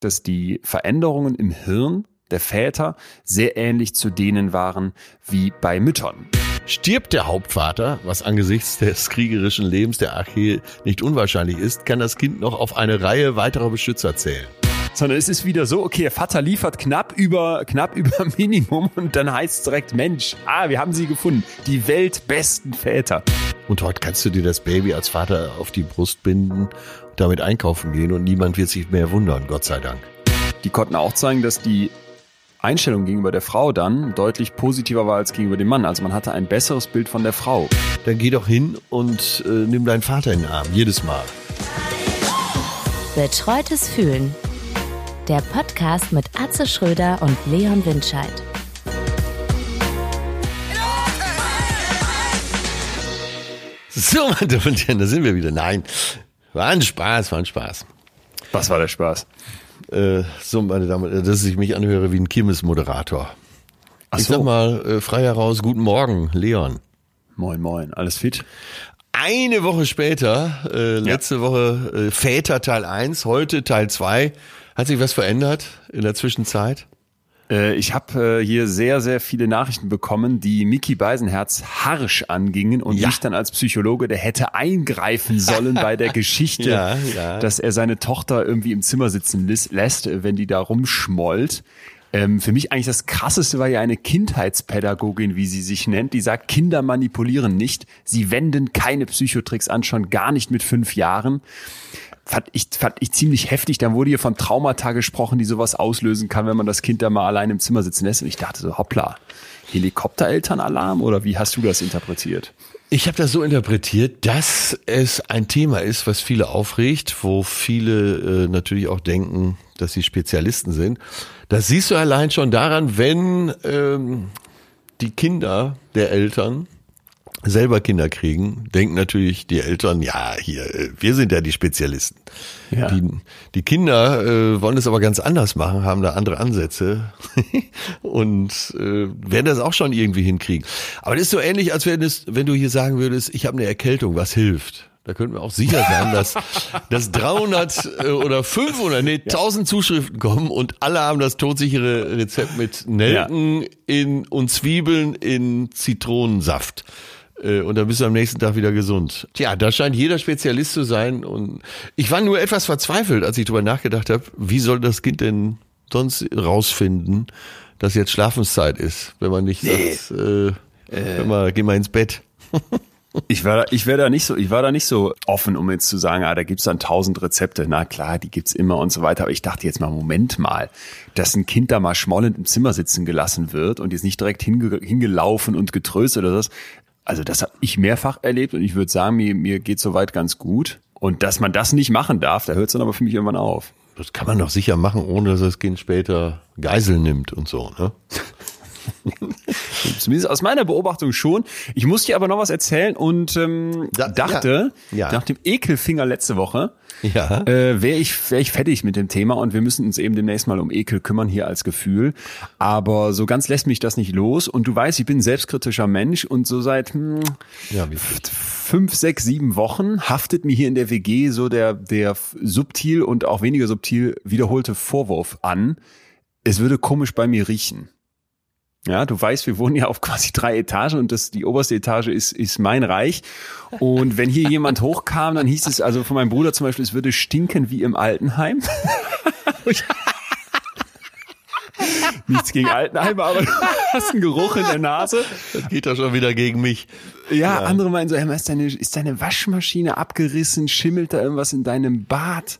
dass die Veränderungen im Hirn der Väter sehr ähnlich zu denen waren wie bei Müttern. Stirbt der Hauptvater, was angesichts des kriegerischen Lebens der Archee nicht unwahrscheinlich ist, kann das Kind noch auf eine Reihe weiterer Beschützer zählen. Sondern es ist wieder so, okay, der Vater liefert knapp über, knapp über Minimum und dann heißt es direkt, Mensch, ah, wir haben sie gefunden. Die weltbesten Väter. Und heute kannst du dir das Baby als Vater auf die Brust binden damit einkaufen gehen und niemand wird sich mehr wundern, Gott sei Dank. Die konnten auch zeigen, dass die Einstellung gegenüber der Frau dann deutlich positiver war als gegenüber dem Mann. Also man hatte ein besseres Bild von der Frau. Dann geh doch hin und äh, nimm deinen Vater in den Arm, jedes Mal. Betreutes Fühlen. Der Podcast mit Atze Schröder und Leon Windscheid. So, meine Damen und Herren, da sind wir wieder. Nein, war ein Spaß, war ein Spaß. Was war der Spaß? Äh, so, meine Damen und Herren, dass ich mich anhöre wie ein Kirmesmoderator. Ach Ich so. sag mal äh, frei heraus, guten Morgen, Leon. Moin, moin. Alles fit? Eine Woche später, äh, letzte Woche äh, Väter Teil 1, heute Teil 2. Hat sich was verändert in der Zwischenzeit? Äh, ich habe äh, hier sehr, sehr viele Nachrichten bekommen, die Mickey Beisenherz harsch angingen und Ja. mich dann als Psychologe, der hätte eingreifen sollen bei der Geschichte, Ja, ja. dass er seine Tochter irgendwie im Zimmer sitzen lässt, wenn die da rumschmollt. Ähm, für mich eigentlich das Krasseste war ja eine Kindheitspädagogin, wie sie sich nennt, die sagt, Kinder manipulieren nicht, sie wenden keine Psychotricks an, schon gar nicht mit fünf Jahren fand ich, fand ich ziemlich heftig. Dann wurde hier von Traumata gesprochen, die sowas auslösen kann, wenn man das Kind da mal allein im Zimmer sitzen lässt. Und ich dachte so, hoppla, Helikopterelternalarm oder wie hast du das interpretiert? Ich habe das so interpretiert, dass es ein Thema ist, was viele aufregt, wo viele äh, natürlich auch denken, dass sie Spezialisten sind. Das siehst du allein schon daran, wenn ähm, die Kinder der Eltern selber Kinder kriegen, denken natürlich die Eltern, ja, hier, äh, wir sind ja die Spezialisten. Ja. Die, die Kinder äh, wollen es aber ganz anders machen, haben da andere Ansätze und äh, werden das auch schon irgendwie hinkriegen. Aber das ist so ähnlich, als wenn, es, wenn du hier sagen würdest, ich habe eine Erkältung, was hilft? Da könnten wir auch sicher sein, dass, dass 300 äh, oder 500, nee, 1000 Zuschriften kommen und alle haben das todsichere Rezept mit Nelken in, und Zwiebeln in Zitronensaft. Äh, Und dann bist du am nächsten Tag wieder gesund. Tja, da scheint jeder Spezialist zu sein. Und ich war nur etwas verzweifelt, als ich darüber nachgedacht habe, wie soll das Kind denn sonst rausfinden, dass jetzt Schlafenszeit ist, wenn man nicht sagt, äh, hör mal, geh mal ins Bett. Ich war, da, ich wäre da nicht so, ich war da nicht so offen, um jetzt zu sagen, ah, da gibt's dann tausend Rezepte. Na klar, die gibt's immer und so weiter. Aber ich dachte jetzt mal, Moment mal, dass ein Kind da mal schmollend im Zimmer sitzen gelassen wird und jetzt nicht direkt hinge hingelaufen und getröstet oder das. Also das habe ich mehrfach erlebt und ich würde sagen, mir, mir geht soweit ganz gut. Und dass man das nicht machen darf, da hört es dann aber für mich irgendwann auf. Das kann man doch sicher machen, ohne dass das Kind später Geisel nimmt und so, ne? Zumindest aus meiner Beobachtung schon. Ich muss dir aber noch was erzählen und ähm, Da- dachte, ja. Ja. nach dem Ekelfinger letzte Woche, Ja. äh, wäre ich, wär ich fertig mit dem Thema und wir müssen uns eben demnächst mal um Ekel kümmern hier als Gefühl. Aber so ganz lässt mich das nicht los und du weißt, ich bin ein selbstkritischer Mensch und so seit hm, Ja, fünf, sechs, sieben Wochen haftet mir hier in der WG so der, der subtil und auch weniger subtil wiederholte Vorwurf an, es würde komisch bei mir riechen. Ja, du weißt, wir wohnen ja auf quasi drei Etagen und das, die oberste Etage ist, ist mein Reich. Und wenn hier jemand hochkam, dann hieß es, also von meinem Bruder zum Beispiel, es würde stinken wie im Altenheim. Nichts gegen Altenheime, aber du hast einen Geruch in der Nase. Das geht doch schon wieder gegen mich. Ja, andere meinen so, hey, ist deine, ist deine Waschmaschine abgerissen? Schimmelt da irgendwas in deinem Bad?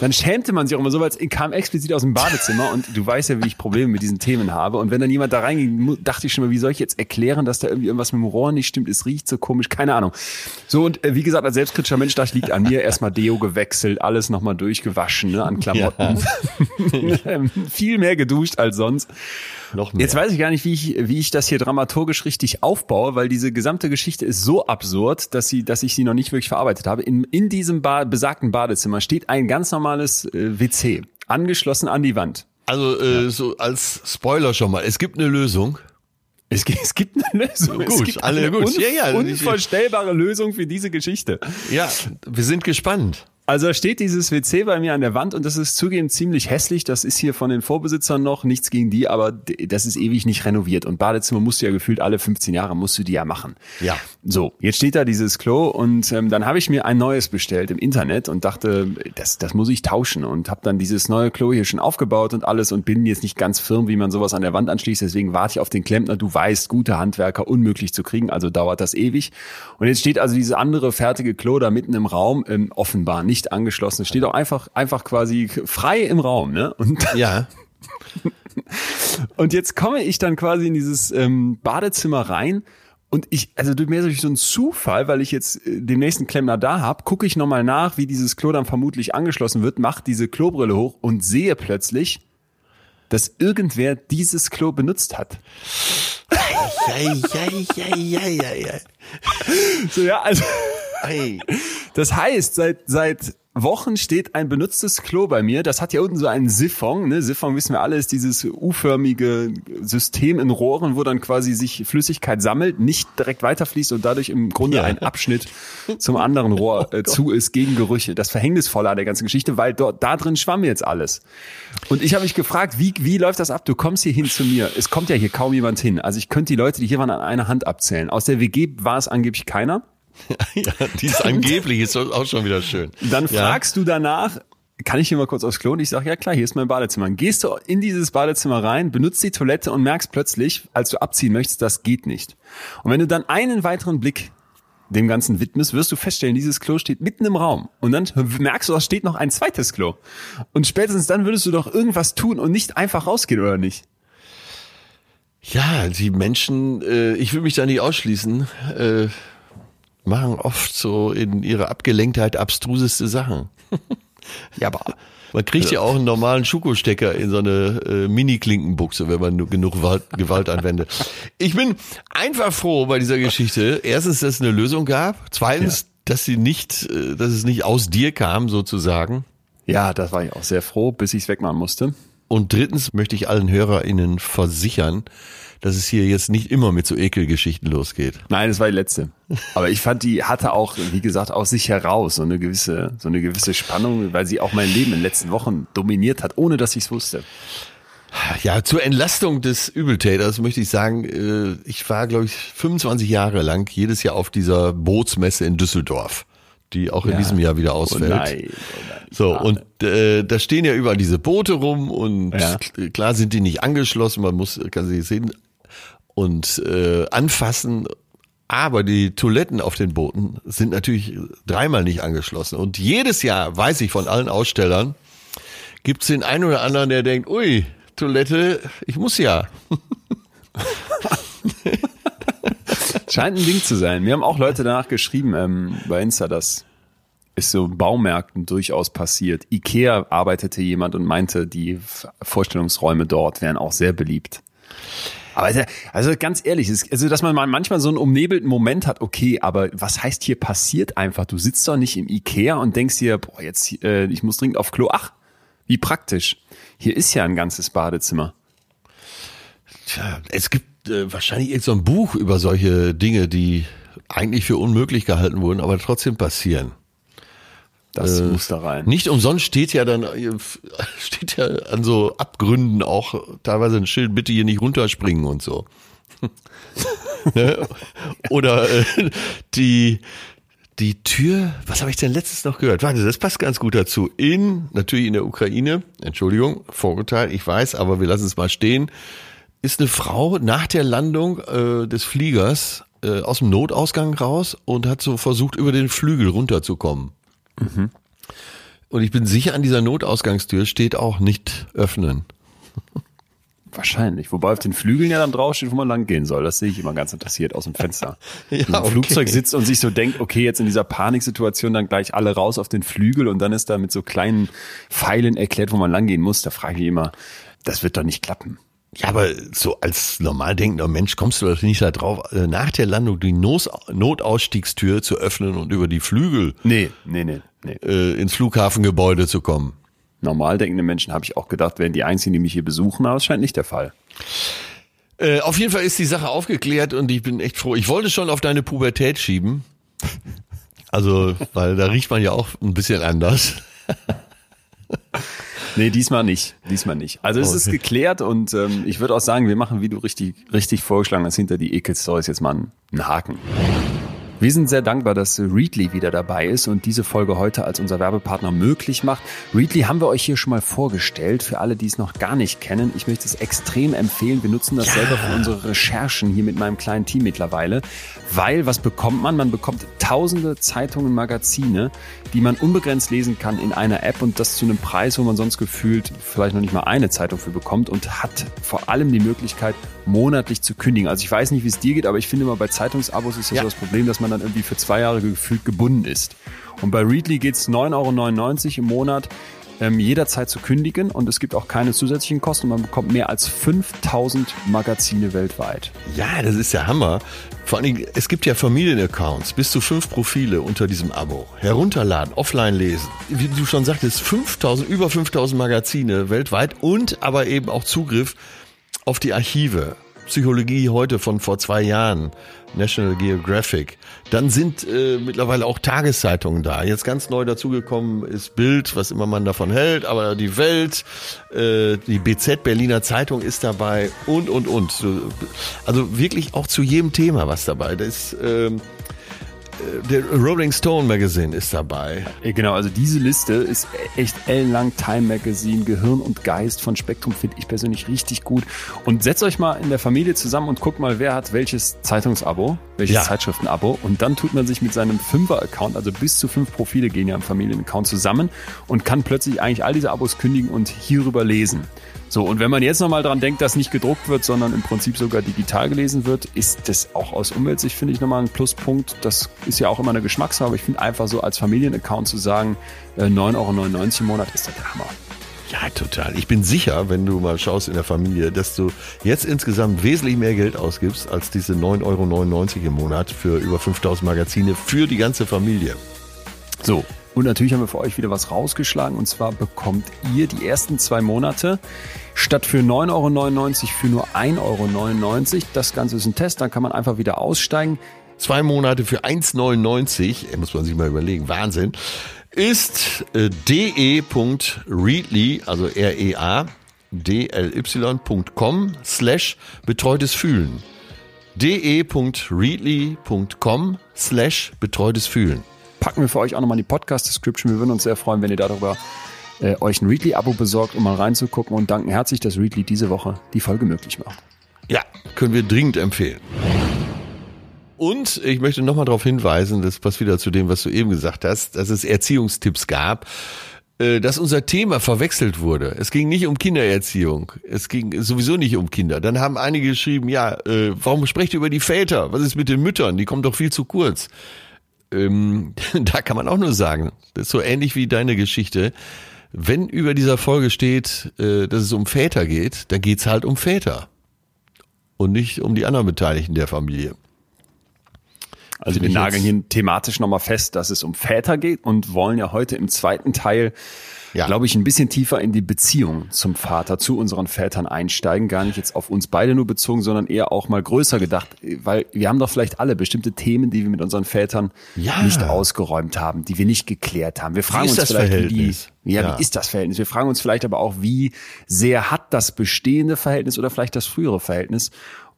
Dann schämte man sich auch immer so, weil es kam explizit aus dem Badezimmer und du weißt ja, wie ich Probleme mit diesen Themen habe. Und wenn dann jemand da reinging, dachte ich schon mal, wie soll ich jetzt erklären, dass da irgendwie irgendwas mit dem Rohr nicht stimmt? Es riecht so komisch, keine Ahnung. So, und äh, wie gesagt, als selbstkritischer Mensch, das liegt an mir. Erstmal Deo gewechselt, alles nochmal durchgewaschen, ne, an Klamotten. Ähm, Viel mehr geduscht als sonst. Noch mehr. Jetzt weiß ich gar nicht, wie ich, wie ich das hier dramaturgisch richtig aufbaue, weil diese gesamte Geschichte ist so absurd, dass sie, dass ich sie noch nicht wirklich verarbeitet habe. In, in diesem ba besagten Badezimmer steht ein ganz normales äh, WC, angeschlossen an die Wand. Also äh, so als Spoiler schon mal, es gibt eine Lösung. Es, gibt- es gibt eine Lösung. es Gut, gibt alle eine gut. un Ja, ja, unvorstellbare Lösung für diese Geschichte. Ja, wir sind gespannt. Also steht dieses WC bei mir an der Wand und das ist zugegeben ziemlich hässlich. Das ist hier von den Vorbesitzern noch, nichts gegen die, aber das ist ewig nicht renoviert. Und Badezimmer musst du ja gefühlt alle 15 Jahre musst du die ja machen. Ja. So, jetzt steht da dieses Klo und ähm, dann habe ich mir ein neues bestellt im Internet und dachte, das, das muss ich tauschen und habe dann dieses neue Klo hier schon aufgebaut und alles und bin jetzt nicht ganz firm, wie man sowas an der Wand anschließt. Deswegen warte ich auf den Klempner. Du weißt, gute Handwerker unmöglich zu kriegen, also dauert das ewig. Und jetzt steht also dieses andere fertige Klo da mitten im Raum, ähm, offenbar nicht angeschlossen. Es steht auch einfach, einfach quasi frei im Raum, ne? Und Ja. und jetzt komme ich dann quasi in dieses ähm, Badezimmer rein und ich, also durch mehr so ein Zufall, weil ich jetzt äh, den nächsten Klempner da hab, gucke ich nochmal nach, wie dieses Klo dann vermutlich angeschlossen wird, mach diese Klobrille hoch und sehe plötzlich, dass irgendwer dieses Klo benutzt hat. So, ja, also das heißt, seit, seit Wochen steht ein benutztes Klo bei mir. Das hat ja unten so einen Siphon. Ne? Siphon wissen wir alle, ist dieses U-förmige System in Rohren, wo dann quasi sich Flüssigkeit sammelt, nicht direkt weiterfließt und dadurch im Grunde Ja. ein Abschnitt zum anderen Rohr äh, zu ist gegen Gerüche. Das Verhängnisvolle an der ganzen Geschichte, weil dort da drin schwamm jetzt alles. Und ich habe mich gefragt, wie, wie läuft das ab? Du kommst hier hin zu mir. Es kommt ja hier kaum jemand hin. Also ich könnte die Leute, die hier waren, an einer Hand abzählen. Aus der WG war es angeblich keiner. Ja, die ist angeblich, ist auch schon wieder schön. Dann Ja. fragst du danach, kann ich hier mal kurz aufs Klo? Und ich sage, ja klar, hier ist mein Badezimmer. Dann gehst du in dieses Badezimmer rein, benutzt die Toilette und merkst plötzlich, als du abziehen möchtest, das geht nicht. Und wenn du dann einen weiteren Blick dem Ganzen widmest, wirst du feststellen, dieses Klo steht mitten im Raum. Und dann merkst du, da steht noch ein zweites Klo. Und spätestens dann würdest du doch irgendwas tun und nicht einfach rausgehen, oder nicht? Ja, die Menschen, äh, ich will mich da nicht ausschließen, äh, machen oft so in ihrer Abgelenktheit abstruseste Sachen. Ja, aber Man kriegt ja auch einen normalen Schuko-Stecker in so eine äh, Mini-Klinkenbuchse, wenn man genug Gewalt, Gewalt anwendet. Ich bin einfach froh bei dieser Geschichte. Erstens, dass es eine Lösung gab. Zweitens, dass sie nicht, äh, dass es nicht aus dir kam, sozusagen. ja, das war ich auch sehr froh, bis ich es wegmachen musste. Und drittens möchte ich allen HörerInnen versichern, dass es hier jetzt nicht immer mit so Ekelgeschichten losgeht. Nein, das war die letzte. Aber ich fand, die hatte auch, wie gesagt, aus sich heraus so eine gewisse, so eine gewisse Spannung, weil sie auch mein Leben in den letzten Wochen dominiert hat, ohne dass ich es wusste. Ja, zur Entlastung des Übeltäters möchte ich sagen, äh, ich war, glaube ich, 25 Jahre lang jedes Jahr auf dieser Bootsmesse in Düsseldorf, die auch in Ja. diesem Jahr wieder Oh ausfällt. nein, oh nein. So, und äh, da stehen ja überall diese Boote rum und Ja. klar sind die nicht angeschlossen, man muss, kann sie sehen und äh, anfassen. Aber die Toiletten auf den Booten sind natürlich dreimal nicht angeschlossen. Und jedes Jahr, weiß ich von allen Ausstellern, gibt's den einen oder anderen, der denkt, ui, Toilette, ich muss ja. Scheint ein Ding zu sein. Mir haben auch Leute danach geschrieben ähm, bei Insta, dass ist so Baumärkten durchaus passiert. Ikea arbeitete jemand und meinte, die Vorstellungsräume dort wären auch sehr beliebt. Aber also, also ganz ehrlich, es- also dass man mal manchmal so einen umnebelten Moment hat, okay, aber was heißt hier passiert einfach? Du sitzt doch nicht im Ikea und denkst dir, boah, jetzt äh, ich muss dringend auf Klo. Ach, wie praktisch. Hier ist ja ein ganzes Badezimmer. Tja, es gibt äh, wahrscheinlich irgend so ein Buch über solche Dinge, die eigentlich für unmöglich gehalten wurden, aber trotzdem passieren. Das Äh, muss da rein. Nicht umsonst steht ja dann, äh, steht ja an so Abgründen auch teilweise ein Schild, bitte hier nicht runterspringen und so. ne? Oder äh, die, die Tür, was habe ich denn letztens noch gehört? Warte, das passt ganz gut dazu. In, natürlich in der Ukraine, Entschuldigung, Vorurteil, ich weiß, aber wir lassen es mal stehen, ist eine Frau nach der Landung äh, des Fliegers äh, aus dem Notausgang raus und hat so versucht, über den Flügel runterzukommen. Und ich bin sicher, an dieser Notausgangstür steht auch nicht öffnen. Wahrscheinlich. Wobei auf den Flügeln ja dann draufsteht, wo man lang gehen soll. Das sehe ich immer ganz interessiert aus dem Fenster. Ja, Wenn man im okay. Flugzeug sitzt und sich so denkt, okay, jetzt in dieser Paniksituation dann gleich alle raus auf den Flügel und dann ist da mit so kleinen Pfeilen erklärt, wo man lang gehen muss. Da frage ich immer, das wird doch nicht klappen. Ja, aber so als normal denkender Mensch kommst du doch nicht da drauf, äh, nach der Landung die Notausstiegstür zu öffnen und über die Flügel Nee, nee, nee, nee. äh, ins Flughafengebäude zu kommen. Normal denkende Menschen, habe ich auch gedacht, wären die einzigen, die mich hier besuchen, aber es scheint nicht der Fall. Äh, auf jeden Fall ist die Sache aufgeklärt und ich bin echt froh. Ich wollte schon auf deine Pubertät schieben. Also, weil da riecht man ja auch ein bisschen anders. Nee, diesmal nicht. Diesmal nicht. Also es Okay. ist geklärt und ähm, ich würde auch sagen, wir machen, wie du richtig, richtig vorgeschlagen hast, hinter die Ekel-Stories jetzt mal einen, einen Haken. Wir sind sehr dankbar, dass Readly wieder dabei ist und diese Folge heute als unser Werbepartner möglich macht. Readly haben wir euch hier schon mal vorgestellt, für alle, die es noch gar nicht kennen. Ich möchte es extrem empfehlen. Wir nutzen das selber für unsere Recherchen hier mit meinem kleinen Team mittlerweile. Weil, was bekommt man? Man bekommt tausende Zeitungen, Magazine, die man unbegrenzt lesen kann in einer App und das zu einem Preis, wo man sonst gefühlt vielleicht noch nicht mal eine Zeitung für bekommt und hat vor allem die Möglichkeit, monatlich zu kündigen. Also ich weiß nicht, wie es dir geht, aber ich finde immer bei Zeitungsabos ist das Ja. so das Problem, dass man dann irgendwie für zwei Jahre gefühlt gebunden ist. Und bei Readly geht's 9,99 Euro im Monat ähm, jederzeit zu kündigen und es gibt auch keine zusätzlichen Kosten. Man bekommt mehr als 5000 Magazine weltweit. Ja, das ist der Hammer. Vor allen Dingen, es gibt ja Familienaccounts, bis zu fünf Profile unter diesem Abo. Herunterladen, offline lesen. Wie du schon sagtest, 5000, über 5000 Magazine weltweit und aber eben auch Zugriff auf die Archive. Psychologie heute von vor zwei Jahren, National Geographic. Dann sind äh, mittlerweile auch Tageszeitungen da. Jetzt ganz neu dazugekommen ist Bild, was immer man davon hält, aber die Welt, äh, die BZ Berliner Zeitung ist dabei und und und. So, Also wirklich auch zu jedem Thema was dabei. Das ist, äh, der Rolling Stone Magazine ist dabei. Äh, Genau, also diese Liste ist echt ellenlang. Time Magazine, Gehirn und Geist von Spektrum finde ich persönlich richtig gut. Und setzt euch mal in der Familie zusammen und guckt mal, wer hat welches Zeitungsabo, welches Ja. Zeitschriftenabo. Und dann tut man sich mit seinem Fünfer-Account, also bis zu fünf Profile gehen ja im Familienaccount zusammen und kann plötzlich eigentlich all diese Abos kündigen und hierüber lesen. So, und wenn man jetzt nochmal dran denkt, dass nicht gedruckt wird, sondern im Prinzip sogar digital gelesen wird, ist das auch aus Umweltsicht, finde ich, nochmal ein Pluspunkt. Das ist ja auch immer eine Geschmackssache, aber ich finde einfach so als Familienaccount zu sagen, äh, 9,99 Euro im Monat ist der Hammer. Ja, total. Ich bin sicher, wenn du mal schaust in der Familie, dass du jetzt insgesamt wesentlich mehr Geld ausgibst als diese 9,99 Euro im Monat für über 5000 Magazine für die ganze Familie. So. Und natürlich haben wir für euch wieder was rausgeschlagen. Und zwar bekommt ihr die ersten zwei Monate statt für 9,99 Euro für nur 1,99 Euro. Das Ganze ist ein Test, dann kann man einfach wieder aussteigen. Zwei Monate für 1,99, äh, muss man sich mal überlegen, Wahnsinn, ist äh, de.readly, also R-E-A, dly.com slash betreutes Fühlen. de.readly.com slash betreutes Fühlen. Packen wir für euch auch nochmal in die Podcast-Description. Wir würden uns sehr freuen, wenn ihr darüber äh, euch ein Readly-Abo besorgt, um mal reinzugucken und danken herzlich, dass Readly diese Woche die Folge möglich macht. Ja, können wir dringend empfehlen. Und ich möchte nochmal darauf hinweisen, das passt wieder zu dem, was du eben gesagt hast, dass es Erziehungstipps gab, äh, dass unser Thema verwechselt wurde. Es ging nicht um Kindererziehung, es ging sowieso nicht um Kinder. Dann haben einige geschrieben, ja, äh, warum sprecht ihr über die Väter? Was ist mit den Müttern? Die kommen doch viel zu kurz. Ähm, da kann man auch nur sagen, das ist so ähnlich wie deine Geschichte. Wenn über dieser Folge steht, äh, dass es um Väter geht, dann geht's halt um Väter und nicht um die anderen Beteiligten der Familie. Also wir nageln hier thematisch nochmal fest, dass es um Väter geht und wollen ja heute im zweiten Teil, Ja. glaube ich, ein bisschen tiefer in die Beziehung zum Vater, zu unseren Vätern einsteigen. Gar nicht jetzt auf uns beide nur bezogen, sondern eher auch mal größer gedacht, weil wir haben doch vielleicht alle bestimmte Themen, die wir mit unseren Vätern Ja. nicht ausgeräumt haben, die wir nicht geklärt haben. Wir fragen ist uns das vielleicht, wie die, Verhältnis? ja, Ja. wie ist das Verhältnis? Wir fragen uns vielleicht aber auch, wie sehr hat das bestehende Verhältnis oder vielleicht das frühere Verhältnis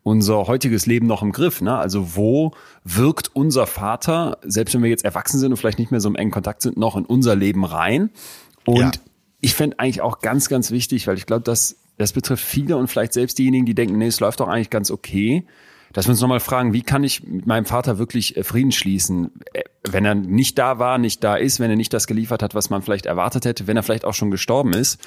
unser heutiges Leben noch im Griff? Ne? Also wo wirkt unser Vater, selbst wenn wir jetzt erwachsen sind und vielleicht nicht mehr so im engen Kontakt sind, noch in unser Leben rein? Und Ja. ich fände eigentlich auch ganz, ganz wichtig, weil ich glaube, dass das betrifft viele und vielleicht selbst diejenigen, die denken, nee, es läuft doch eigentlich ganz okay, dass wir uns nochmal fragen, wie kann ich mit meinem Vater wirklich äh, Frieden schließen, äh, wenn er nicht da war, nicht da ist, wenn er nicht das geliefert hat, was man vielleicht erwartet hätte, wenn er vielleicht auch schon gestorben ist.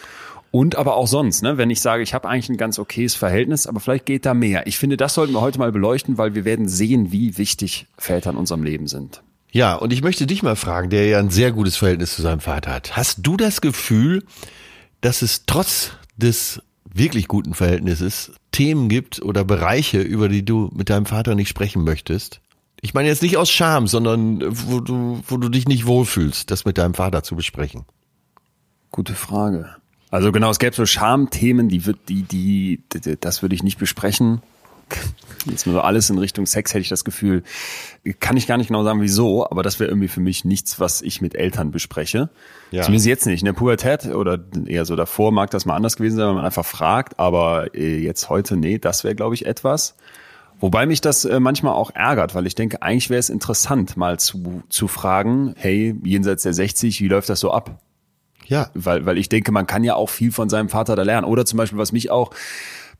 Und aber auch sonst, ne? wenn ich sage, ich habe eigentlich ein ganz okayes Verhältnis, aber vielleicht geht da mehr. Ich finde, das sollten wir heute mal beleuchten, weil wir werden sehen, wie wichtig Väter in unserem Leben sind. Ja, und ich möchte dich mal fragen, der ja ein sehr gutes Verhältnis zu seinem Vater hat. Hast du das Gefühl, dass es trotz des wirklich guten Verhältnisses Themen gibt oder Bereiche, über die du mit deinem Vater nicht sprechen möchtest? Ich meine jetzt nicht aus Scham, sondern wo du, wo du dich nicht wohlfühlst, das mit deinem Vater zu besprechen. Gute Frage. Also genau, es gäbe so Schamthemen, die wird, die, die, das würde ich nicht besprechen. Jetzt nur so alles in Richtung Sex hätte ich das Gefühl, kann ich gar nicht genau sagen, wieso, aber das wäre irgendwie für mich nichts, was ich mit Eltern bespreche. Ja. Zumindest jetzt nicht. In der Pubertät oder eher so davor mag das mal anders gewesen sein, wenn man einfach fragt, aber äh, jetzt heute, nee, das wäre, glaube ich, etwas. Wobei mich das äh, manchmal auch ärgert, weil ich denke, eigentlich wäre es interessant, mal zu, zu fragen, hey, jenseits der 60, wie läuft das so ab? Ja. Weil, weil ich denke, man kann ja auch viel von seinem Vater da lernen. Oder zum Beispiel, was mich auch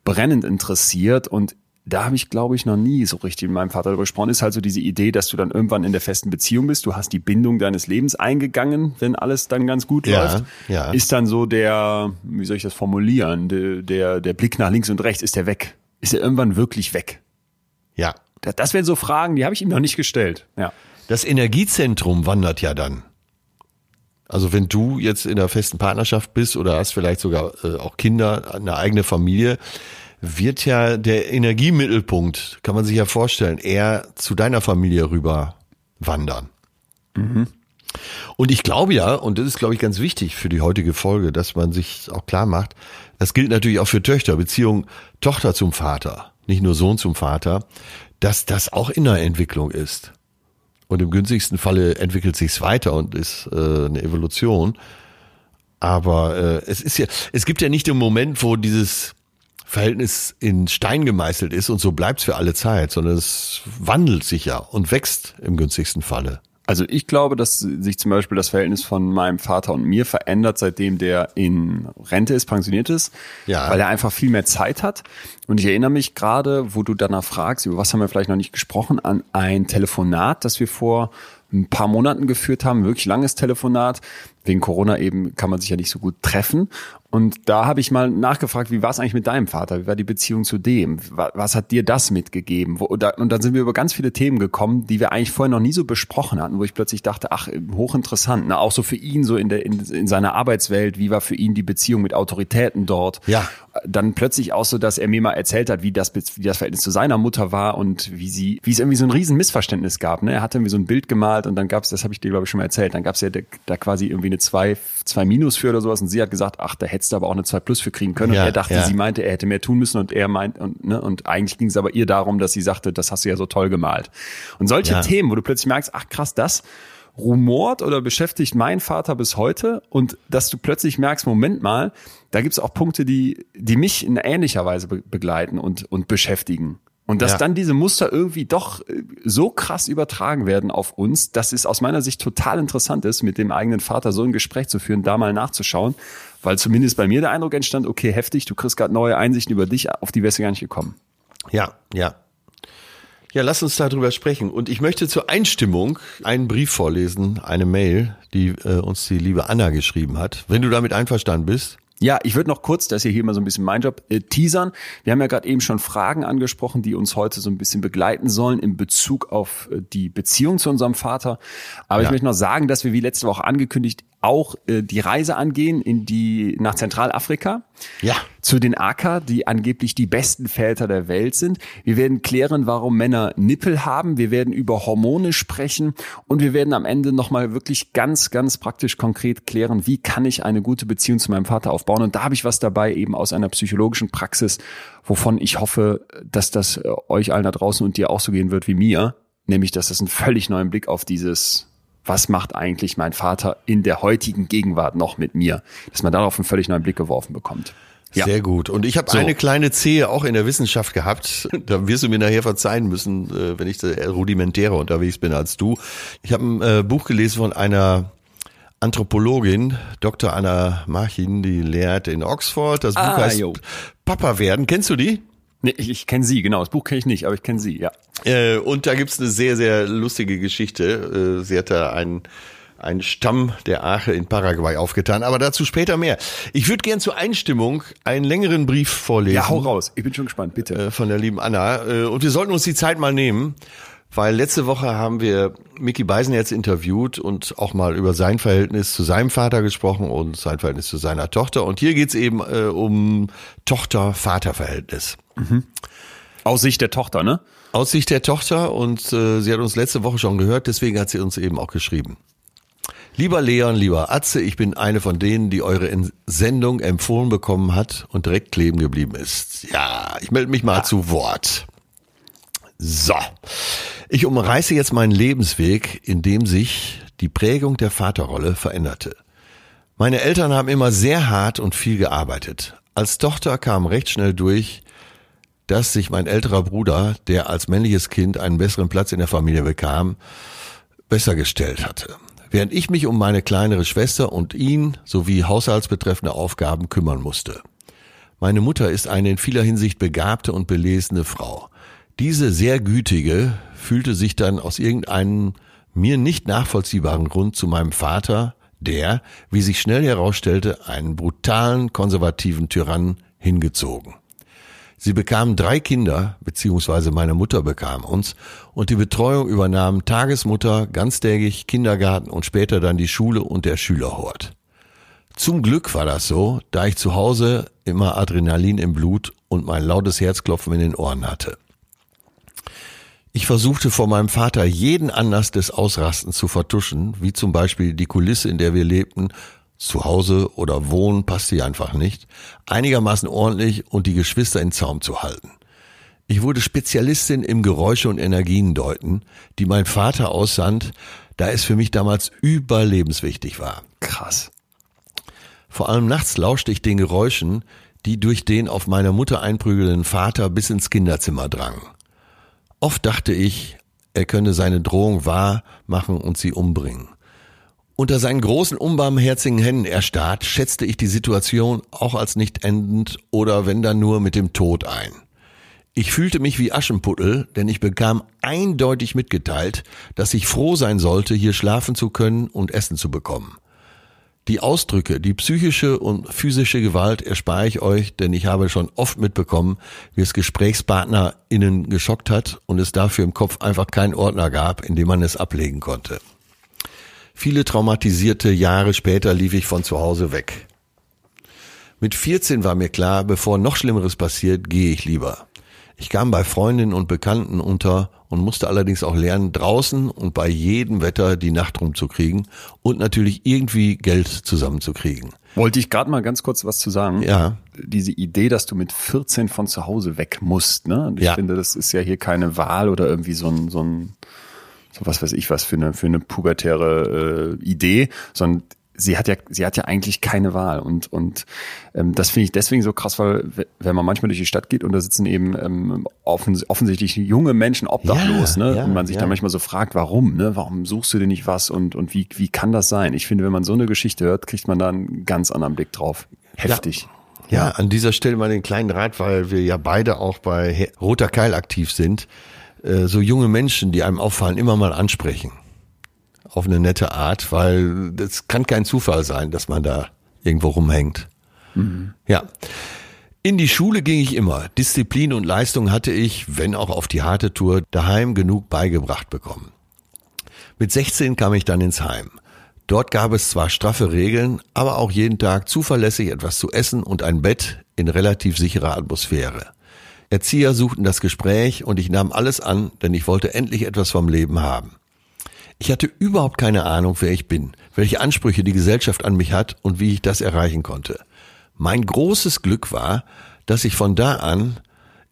brennend interessiert und da habe ich, glaube ich, noch nie so richtig mit meinem Vater darüber gesprochen, ist halt so diese Idee, dass du dann irgendwann in der festen Beziehung bist. Du hast die Bindung deines Lebens eingegangen, wenn alles dann ganz gut Ja, läuft. ja. Ist dann so der, wie soll ich das formulieren, der, der, der Blick nach links und rechts, ist der weg? Ist er irgendwann wirklich weg? Ja. Das, das wären so Fragen, die habe ich ihm noch nicht gestellt. Ja. Das Energiezentrum wandert ja dann. Also wenn du jetzt in einer festen Partnerschaft bist oder hast vielleicht sogar äh, auch Kinder, eine eigene Familie, wird ja der Energiemittelpunkt, kann man sich ja vorstellen, eher zu deiner Familie rüber wandern. Und ich glaube ja, und das ist, glaube ich, ganz wichtig für die heutige Folge, dass man sich auch klar macht, das gilt natürlich auch für Töchter, Beziehung Tochter zum Vater, nicht nur Sohn zum Vater, dass das auch in der Entwicklung ist. Und im günstigsten Falle entwickelt sich's weiter und ist äh, eine Evolution. Aber äh, es ist ja, es gibt ja nicht den Moment, wo dieses Verhältnis in Stein gemeißelt ist und so bleibt's für alle Zeit, sondern es wandelt sich ja und wächst im günstigsten Falle. Also ich glaube, dass sich zum Beispiel das Verhältnis von meinem Vater und mir verändert, seitdem der in Rente ist, pensioniert ist, Ja. weil er einfach viel mehr Zeit hat. Und ich erinnere mich gerade, wo du danach fragst, über was haben wir vielleicht noch nicht gesprochen, an ein Telefonat, das wir vor ein paar Monaten geführt haben, wirklich langes Telefonat. Wegen Corona eben kann man sich ja nicht so gut treffen. Und da habe ich mal nachgefragt, wie war es eigentlich mit deinem Vater? Wie war die Beziehung zu dem? Wa- Was hat dir das mitgegeben? Und dann sind wir über ganz viele Themen gekommen, die wir eigentlich vorher noch nie so besprochen hatten, wo ich plötzlich dachte, ach, hochinteressant. Ne? Auch so für ihn, so in, der, in, in seiner Arbeitswelt, wie war für ihn die Beziehung mit Autoritäten dort? Ja. Dann plötzlich auch so, dass er mir mal erzählt hat, wie das, wie das Verhältnis zu seiner Mutter war und wie sie, wie es irgendwie so ein riesen Missverständnis gab. Ne? Er hatte irgendwie so ein Bild gemalt und dann gab es, das habe ich dir glaube ich schon mal erzählt, dann gab es ja da, da quasi irgendwie eine 2 zwei Minus für oder sowas und sie hat gesagt, ach, da hättest du aber auch eine 2 Plus für kriegen können. Ja, und er dachte, ja. sie meinte, er hätte mehr tun müssen und er meint, und, ne, und eigentlich ging es aber ihr darum, dass sie sagte, das hast du ja so toll gemalt. Und solche Ja. Themen, wo du plötzlich merkst, ach krass, das rumort oder beschäftigt mein Vater bis heute und dass du plötzlich merkst, Moment mal, da gibt's auch Punkte, die, die mich in ähnlicher Weise be begleiten und, und beschäftigen. Und dass Ja. dann diese Muster irgendwie doch äh, so krass übertragen werden auf uns, dass es aus meiner Sicht total interessant ist, mit dem eigenen Vater so ein Gespräch zu führen, da mal nachzuschauen, weil zumindest bei mir der Eindruck entstand, okay, heftig, du kriegst gerade neue Einsichten über dich, auf die wärst du gar nicht gekommen. Ja, ja. Ja, lass uns darüber sprechen. Und ich möchte zur Einstimmung einen Brief vorlesen, eine Mail, die äh, uns die liebe Anna geschrieben hat. Wenn du damit einverstanden bist. Ja, ich würde noch kurz, das ist ja hier immer so ein bisschen mein Job, äh, teasern. Wir haben ja gerade eben schon Fragen angesprochen, die uns heute so ein bisschen begleiten sollen in Bezug auf äh, die Beziehung zu unserem Vater. Aber ich Ja. möchte noch sagen, dass wir wie letzte Woche angekündigt auch äh, die Reise angehen in die nach Zentralafrika. Ja. Zu den Aka, die angeblich die besten Väter der Welt sind. Wir werden klären, warum Männer Nippel haben. Wir werden über Hormone sprechen und wir werden am Ende nochmal wirklich ganz, ganz praktisch konkret klären, wie kann ich eine gute Beziehung zu meinem Vater aufbauen. Und da habe ich was dabei eben aus einer psychologischen Praxis, wovon ich hoffe, dass das äh, euch allen da draußen und dir auch so gehen wird wie mir. Nämlich, dass das einen völlig neuen Blick auf dieses was macht eigentlich mein Vater in der heutigen Gegenwart noch mit mir? Dass man darauf einen völlig neuen Blick geworfen bekommt. Ja. Sehr gut. Und ich habe So. eine kleine Zehe auch in der Wissenschaft gehabt. Da wirst du mir nachher verzeihen müssen, äh, wenn ich rudimentärer unterwegs bin als du. Ich habe ein äh, Buch gelesen von einer Anthropologin, Dr. Anna Marchin, die lehrt in Oxford. Das Buch Ah, heißt jo. Papa werden. Kennst du die? Nee, ich, ich kenne sie, genau. Das Buch kenne ich nicht, aber ich kenne sie, ja. Äh, und da gibt's eine sehr, sehr lustige Geschichte. Äh, sie hat da einen, einen Stamm der Arche in Paraguay aufgetan, aber dazu später mehr. Ich würde gern zur Einstimmung einen längeren Brief vorlesen. Ja, hau raus. Ich bin schon gespannt, bitte. äh, von der lieben Anna. Äh, Und wir sollten uns die Zeit mal nehmen, weil letzte Woche haben wir Mickey Beisenherz interviewt und auch mal über sein Verhältnis zu seinem Vater gesprochen und sein Verhältnis zu seiner Tochter. Und hier geht's eben äh, um Tochter-Vater-Verhältnis. Aus Sicht der Tochter, ne? Aus Sicht der Tochter und äh, sie hat uns letzte Woche schon gehört, deswegen hat sie uns eben auch geschrieben. Lieber Leon, lieber Atze, ich bin eine von denen, die eure Sendung empfohlen bekommen hat und direkt kleben geblieben ist. Ja, ich melde mich mal zu Wort. So, ich umreiße jetzt meinen Lebensweg, in dem sich die Prägung der Vaterrolle veränderte. Meine Eltern haben immer sehr hart und viel gearbeitet. Als Tochter kam recht schnell durch, dass sich mein älterer Bruder, der als männliches Kind einen besseren Platz in der Familie bekam, besser gestellt hatte. Während ich mich um meine kleinere Schwester und ihn sowie haushaltsbetreffende Aufgaben kümmern musste. Meine Mutter ist eine in vieler Hinsicht begabte und belesene Frau. Diese sehr gütige fühlte sich dann aus irgendeinem mir nicht nachvollziehbaren Grund zu meinem Vater, der, wie sich schnell herausstellte, einen brutalen, konservativen Tyrannen hingezogen. Sie bekamen drei Kinder, beziehungsweise meine Mutter bekam uns, und die Betreuung übernahm Tagesmutter, ganztägig, Kindergarten und später dann die Schule und der Schülerhort. Zum Glück war das so, da ich zu Hause immer Adrenalin im Blut und mein lautes Herzklopfen in den Ohren hatte. Ich versuchte vor meinem Vater jeden Anlass des Ausrastens zu vertuschen, wie zum Beispiel die Kulisse, in der wir lebten, zu Hause oder wohnen passte hier einfach nicht, einigermaßen ordentlich und die Geschwister in Zaum zu halten. Ich wurde Spezialistin im Geräusche und Energien deuten, die mein Vater aussandt, da es für mich damals überlebenswichtig war. Krass. Vor allem nachts lauschte ich den Geräuschen, die durch den auf meine Mutter einprügelnden Vater bis ins Kinderzimmer drangen. Oft dachte ich, er könne seine Drohung wahr machen und sie umbringen. Unter seinen großen, unbarmherzigen Händen erstarrt, schätzte ich die Situation auch als nicht endend oder wenn dann nur mit dem Tod ein. Ich fühlte mich wie Aschenputtel, denn ich bekam eindeutig mitgeteilt, dass ich froh sein sollte, hier schlafen zu können und Essen zu bekommen. Die Ausdrücke, die psychische und physische Gewalt erspare ich euch, denn ich habe schon oft mitbekommen, wie es GesprächspartnerInnen geschockt hat und es dafür im Kopf einfach keinen Ordner gab, in dem man es ablegen konnte. Viele traumatisierte Jahre später lief ich von zu Hause weg. Mit 14 war mir klar, bevor noch Schlimmeres passiert, gehe ich lieber. Ich kam bei Freundinnen und Bekannten unter und musste allerdings auch lernen, draußen und bei jedem Wetter die Nacht rumzukriegen und natürlich irgendwie Geld zusammenzukriegen. Wollte ich gerade mal ganz kurz was zu sagen. Ja. Diese Idee, dass du mit 14 von zu Hause weg musst, ne? Und ich Ja. finde, das ist ja hier keine Wahl oder irgendwie so ein, so ein, so was weiß ich was für eine, für eine pubertäre äh, Idee, sondern sie hat ja, sie hat ja eigentlich keine Wahl und und ähm, das finde ich deswegen so krass, weil wenn man manchmal durch die Stadt geht und da sitzen eben ähm, offens offensichtlich junge Menschen obdachlos, Ja, ne, ja, und man sich ja. dann manchmal so fragt, warum, ne, warum suchst du dir nicht was und und wie wie kann das sein? Ich finde, wenn man so eine Geschichte hört, kriegt man da einen ganz anderen Blick drauf. Heftig. Ja, an dieser Stelle mal den kleinen Rat, weil wir ja beide auch bei Roter Keil aktiv sind. Äh, so junge Menschen, die einem auffallen, immer mal ansprechen. Auf eine nette Art, weil das kann kein Zufall sein, dass man da irgendwo rumhängt. Ja. In die Schule ging ich immer. Disziplin und Leistung hatte ich, wenn auch auf die harte Tour, daheim genug beigebracht bekommen. Mit 16 kam ich dann ins Heim. Dort gab es zwar straffe Regeln, aber auch jeden Tag zuverlässig etwas zu essen und ein Bett in relativ sicherer Atmosphäre. Erzieher suchten das Gespräch und ich nahm alles an, denn ich wollte endlich etwas vom Leben haben. Ich hatte überhaupt keine Ahnung, wer ich bin, welche Ansprüche die Gesellschaft an mich hat und wie ich das erreichen konnte. Mein großes Glück war, dass ich von da an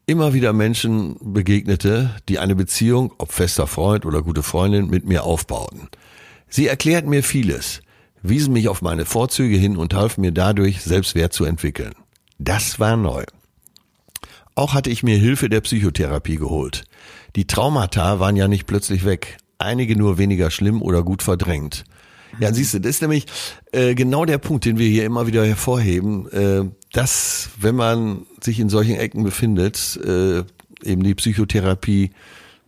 immer wieder Menschen begegnete, die eine Beziehung, ob fester Freund oder gute Freundin, mit mir aufbauten. Sie erklärten mir vieles, wiesen mich auf meine Vorzüge hin und halfen mir dadurch, Selbstwert zu entwickeln. Das war neu. Auch hatte ich mir Hilfe der Psychotherapie geholt. Die Traumata waren ja nicht plötzlich weg, einige nur weniger schlimm oder gut verdrängt. Ja, siehst du, das ist nämlich äh, genau der Punkt, den wir hier immer wieder hervorheben, äh, dass, wenn man sich in solchen Ecken befindet, äh, eben die Psychotherapie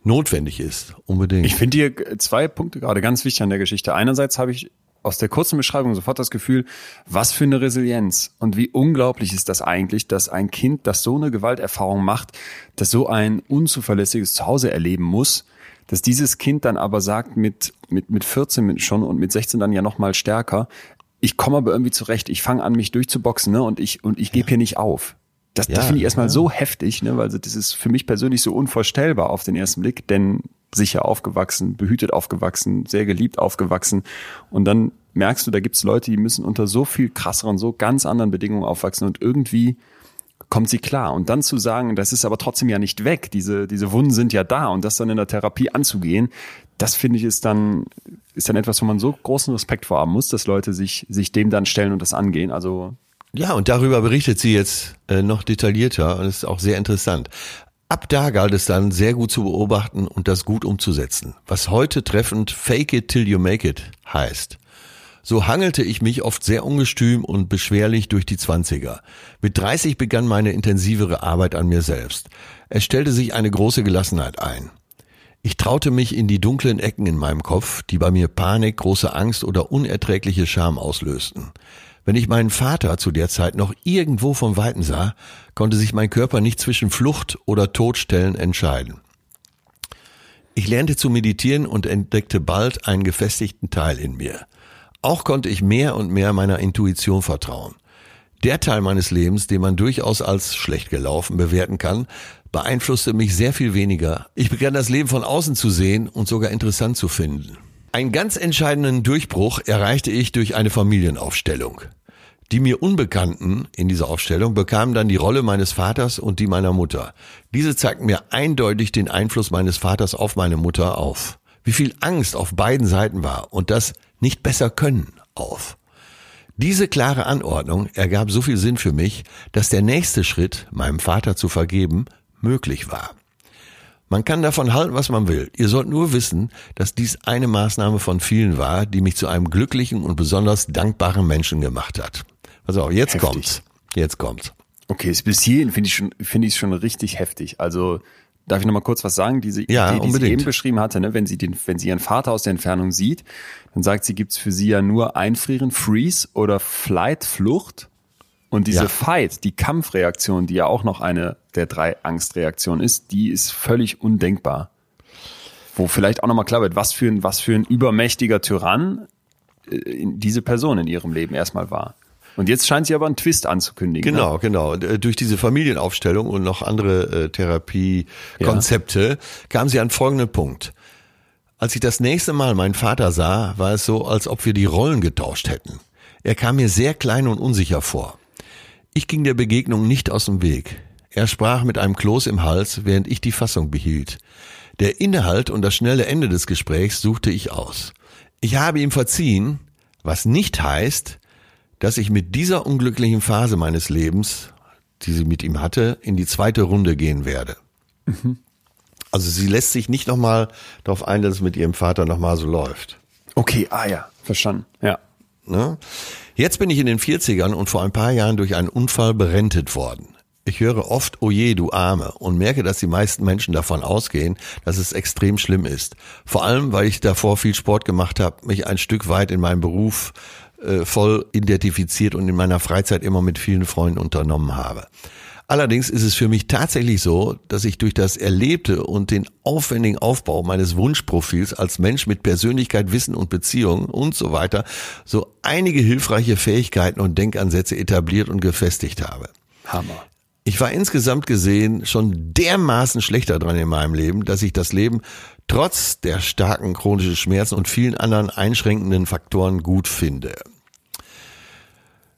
notwendig ist, unbedingt. Ich finde hier zwei Punkte gerade ganz wichtig an der Geschichte. Einerseits habe ich aus der kurzen Beschreibung sofort das Gefühl, was für eine Resilienz und wie unglaublich ist das eigentlich, dass ein Kind, das so eine Gewalterfahrung macht, das so ein unzuverlässiges Zuhause erleben muss, dass dieses Kind dann aber sagt mit mit mit 14 mit schon und mit 16 dann ja noch mal stärker, ich komme aber irgendwie zurecht, ich fange an mich durchzuboxen, ne, und ich und ich gebe hier nicht auf. Das, Ja, das finde ich erstmal ja. so heftig, ne, weil das ist für mich persönlich so unvorstellbar auf den ersten Blick, denn sicher aufgewachsen, behütet aufgewachsen, sehr geliebt aufgewachsen und dann merkst du, da gibt's Leute, die müssen unter so viel krasseren, so ganz anderen Bedingungen aufwachsen und irgendwie kommt sie klar. Und dann zu sagen, das ist aber trotzdem ja nicht weg, diese, diese Wunden sind ja da und das dann in der Therapie anzugehen, das finde ich ist dann, ist dann etwas, wo man so großen Respekt vor haben muss, dass Leute sich, sich dem dann stellen und das angehen. Also ja, und darüber berichtet sie jetzt äh, noch detaillierter und ist auch sehr interessant. Ab da galt es dann sehr gut zu beobachten und das gut umzusetzen, was heute treffend Fake it till you make it heißt. So hangelte ich mich oft sehr ungestüm und beschwerlich durch die Zwanziger. Mit 30 begann meine intensivere Arbeit an mir selbst. Es stellte sich eine große Gelassenheit ein. Ich traute mich in die dunklen Ecken in meinem Kopf, die bei mir Panik, große Angst oder unerträgliche Scham auslösten. Wenn ich meinen Vater zu der Zeit noch irgendwo vom Weiten sah, konnte sich mein Körper nicht zwischen Flucht oder Todstellen entscheiden. Ich lernte zu meditieren und entdeckte bald einen gefestigten Teil in mir. Auch konnte ich mehr und mehr meiner Intuition vertrauen. Der Teil meines Lebens, den man durchaus als schlecht gelaufen bewerten kann, beeinflusste mich sehr viel weniger. Ich begann das Leben von außen zu sehen und sogar interessant zu finden. Einen ganz entscheidenden Durchbruch erreichte ich durch eine Familienaufstellung. Die mir Unbekannten in dieser Aufstellung bekamen dann die Rolle meines Vaters und die meiner Mutter. Diese zeigten mir eindeutig den Einfluss meines Vaters auf meine Mutter auf. Wie viel Angst auf beiden Seiten war und das nicht besser können auf. Diese klare Anordnung ergab so viel Sinn für mich, dass der nächste Schritt, meinem Vater zu vergeben, möglich war. Man kann davon halten, was man will. Ihr sollt nur wissen, dass dies eine Maßnahme von vielen war, die mich zu einem glücklichen und besonders dankbaren Menschen gemacht hat. Also jetzt heftig. kommt's. Jetzt kommt's. Okay, bis hierhin finde ich schon, finde ich schon richtig heftig. Also Darf ich noch mal kurz was sagen? Diese ja, Idee, die unbedingt. sie eben beschrieben hatte, ne? wenn sie den, wenn sie ihren Vater aus der Entfernung sieht, dann sagt sie, gibt's für sie ja nur Einfrieren, Freeze oder Flight, Flucht. Und diese ja. Fight, die Kampfreaktion, die ja auch noch eine der drei Angstreaktionen ist, die ist völlig undenkbar. Wo vielleicht auch nochmal klar wird, was für ein, was für ein übermächtiger Tyrann äh, diese Person in ihrem Leben erstmal war. Und jetzt scheint sie aber einen Twist anzukündigen. Genau, ne? genau. Äh, durch diese Familienaufstellung und noch andere äh, Therapiekonzepte ja. kam sie an folgenden Punkt. Als ich das nächste Mal meinen Vater sah, war es so, als ob wir die Rollen getauscht hätten. Er kam mir sehr klein und unsicher vor. Ich ging der Begegnung nicht aus dem Weg. Er sprach mit einem Kloß im Hals, während ich die Fassung behielt. Der Inhalt und das schnelle Ende des Gesprächs suchte ich aus. Ich habe ihm verziehen, was nicht heißt, dass ich mit dieser unglücklichen Phase meines Lebens, die sie mit ihm hatte, in die zweite Runde gehen werde. Mhm. Also sie lässt sich nicht nochmal darauf ein, dass es mit ihrem Vater nochmal so läuft. Okay, ah ja, verstanden, ja. Ne? Jetzt bin ich in den 40ern und vor ein paar Jahren durch einen Unfall berentet worden. Ich höre oft, oh je, du Arme, und merke, dass die meisten Menschen davon ausgehen, dass es extrem schlimm ist. Vor allem, weil ich davor viel Sport gemacht habe, mich ein Stück weit in meinem Beruf äh, voll identifiziert und in meiner Freizeit immer mit vielen Freunden unternommen habe. Allerdings ist es für mich tatsächlich so, dass ich durch das Erlebte und den aufwendigen Aufbau meines Wunschprofils als Mensch mit Persönlichkeit, Wissen und Beziehungen und so weiter so einige hilfreiche Fähigkeiten und Denkansätze etabliert und gefestigt habe. Hammer. Ich war insgesamt gesehen schon dermaßen schlechter dran in meinem Leben, dass ich das Leben trotz der starken chronischen Schmerzen und vielen anderen einschränkenden Faktoren gut finde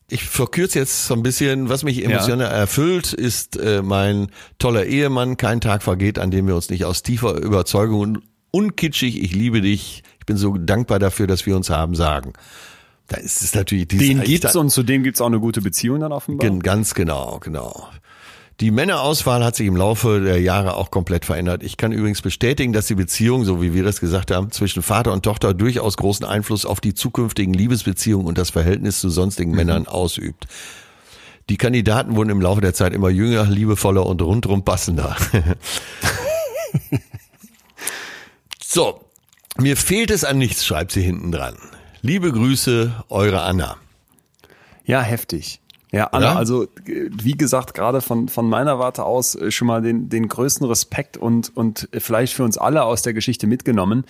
ich verkürze jetzt so ein bisschen, was mich emotional ja. erfüllt, ist äh, mein toller Ehemann. Kein Tag vergeht, an dem wir uns nicht aus tiefer Überzeugung unkitschig, ich liebe dich, ich bin so dankbar dafür, dass wir uns haben, sagen. Da ist es natürlich Den gibt's und zu dem gibt's auch eine gute Beziehung dann offenbar. Ganz genau, genau. Die Männerauswahl hat sich im Laufe der Jahre auch komplett verändert. Ich kann übrigens bestätigen, dass die Beziehung, so wie wir das gesagt haben, zwischen Vater und Tochter durchaus großen Einfluss auf die zukünftigen Liebesbeziehungen und das Verhältnis zu sonstigen mhm. Männern ausübt. Die Kandidaten wurden im Laufe der Zeit immer jünger, liebevoller und rundrum passender. so, mir fehlt es an nichts, schreibt sie hinten dran. Liebe Grüße, eure Anna. Ja, heftig. Ja, Anna, also wie gesagt, gerade von, von meiner Warte aus äh, schon mal den, den größten Respekt und, und vielleicht für uns alle aus der Geschichte mitgenommen.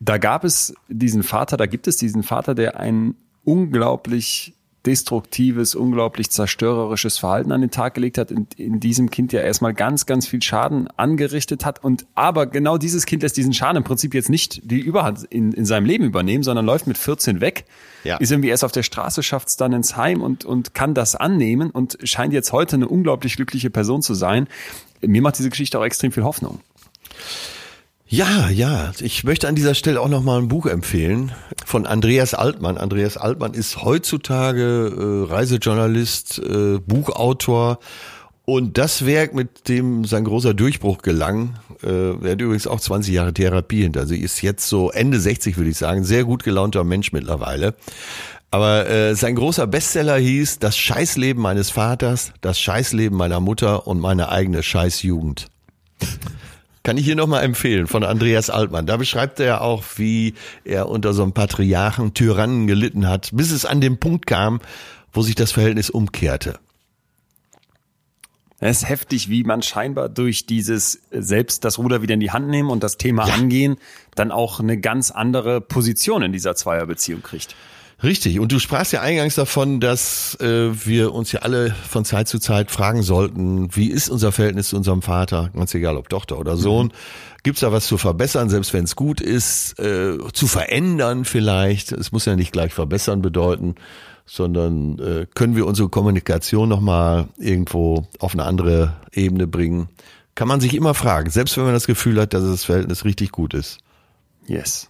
Da gab es diesen Vater, da gibt es diesen Vater, der einen unglaublich destruktives, unglaublich zerstörerisches Verhalten an den Tag gelegt hat, in, in diesem Kind ja erstmal ganz, ganz viel Schaden angerichtet hat. Und aber genau dieses Kind lässt diesen Schaden im Prinzip jetzt nicht die Überhand in, in seinem Leben übernehmen, sondern läuft mit 14 weg, Ja. ist irgendwie erst auf der Straße, schafft es dann ins Heim und, und kann das annehmen und scheint jetzt heute eine unglaublich glückliche Person zu sein. Mir macht diese Geschichte auch extrem viel Hoffnung. Ja, ja. Ich möchte an dieser Stelle auch noch mal ein Buch empfehlen von Andreas Altmann. Andreas Altmann ist heutzutage äh, Reisejournalist, äh, Buchautor. Und das Werk, mit dem sein großer Durchbruch gelang, äh, er hat übrigens auch 20 Jahre Therapie hinter sich, ist jetzt so Ende 60, würde ich sagen, sehr gut gelaunter Mensch mittlerweile. Aber äh, sein großer Bestseller hieß Das Scheißleben meines Vaters, das Scheißleben meiner Mutter und meine eigene Scheißjugend. Kann ich hier nochmal empfehlen von Andreas Altmann. Da beschreibt er auch, wie er unter so einem Patriarchen Tyrannen gelitten hat, bis es an den Punkt kam, wo sich das Verhältnis umkehrte. Es ist heftig, wie man scheinbar durch dieses selbst das Ruder wieder in die Hand nehmen und das Thema Ja. angehen, dann auch eine ganz andere Position in dieser Zweierbeziehung kriegt. Richtig. Und du sprachst ja eingangs davon, dass äh, wir uns ja alle von Zeit zu Zeit fragen sollten, wie ist unser Verhältnis zu unserem Vater, ganz egal ob Tochter oder Sohn. Gibt's da was zu verbessern, selbst wenn es gut ist, äh, zu verändern vielleicht. Es muss ja nicht gleich verbessern bedeuten, sondern äh, können wir unsere Kommunikation nochmal irgendwo auf eine andere Ebene bringen. Kann man sich immer fragen, selbst wenn man das Gefühl hat, dass das Verhältnis richtig gut ist. Yes.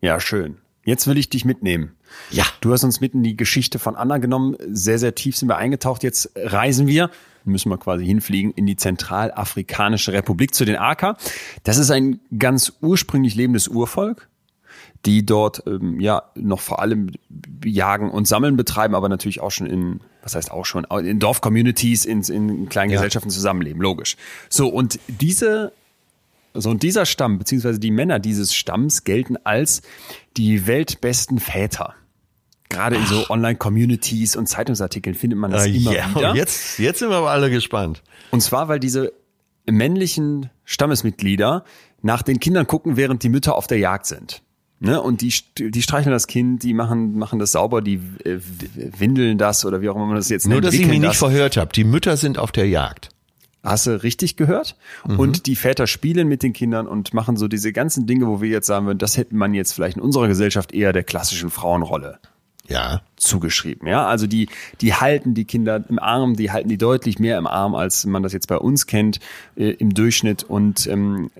Ja, schön. Jetzt will ich dich mitnehmen. Ja. Du hast uns mit in die Geschichte von Anna genommen. Sehr, sehr tief sind wir eingetaucht. Jetzt reisen wir, müssen wir quasi hinfliegen, in die Zentralafrikanische Republik zu den Aka. Das ist ein ganz ursprünglich lebendes Urvolk, die dort ähm, ja noch vor allem Jagen und Sammeln betreiben, aber natürlich auch schon in, was heißt auch schon, in Dorf-Communities, in, in kleinen Ja. Gesellschaften zusammenleben, logisch. So, und diese so, und dieser Stamm, beziehungsweise die Männer dieses Stamms gelten als die weltbesten Väter. Gerade in so Online-Communities und Zeitungsartikeln findet man das Ah, immer ja, wieder. jetzt, jetzt sind wir aber alle gespannt. Und zwar, weil diese männlichen Stammesmitglieder nach den Kindern gucken, während die Mütter auf der Jagd sind. Ne? Und die, die streicheln das Kind, die machen, machen das sauber, die äh, windeln das oder wie auch immer man das jetzt Nur, nennt. dass ich mich wickeln nicht das. verhört habe. Die Mütter sind auf der Jagd. Hast du richtig gehört? Und die Väter spielen mit den Kindern und machen so diese ganzen Dinge, wo wir jetzt sagen würden, das hätte man jetzt vielleicht in unserer Gesellschaft eher der klassischen Frauenrolle Ja. zugeschrieben. Ja, also die, die halten die Kinder im Arm, die halten die deutlich mehr im Arm, als man das jetzt bei uns kennt äh, im Durchschnitt. Und ähm,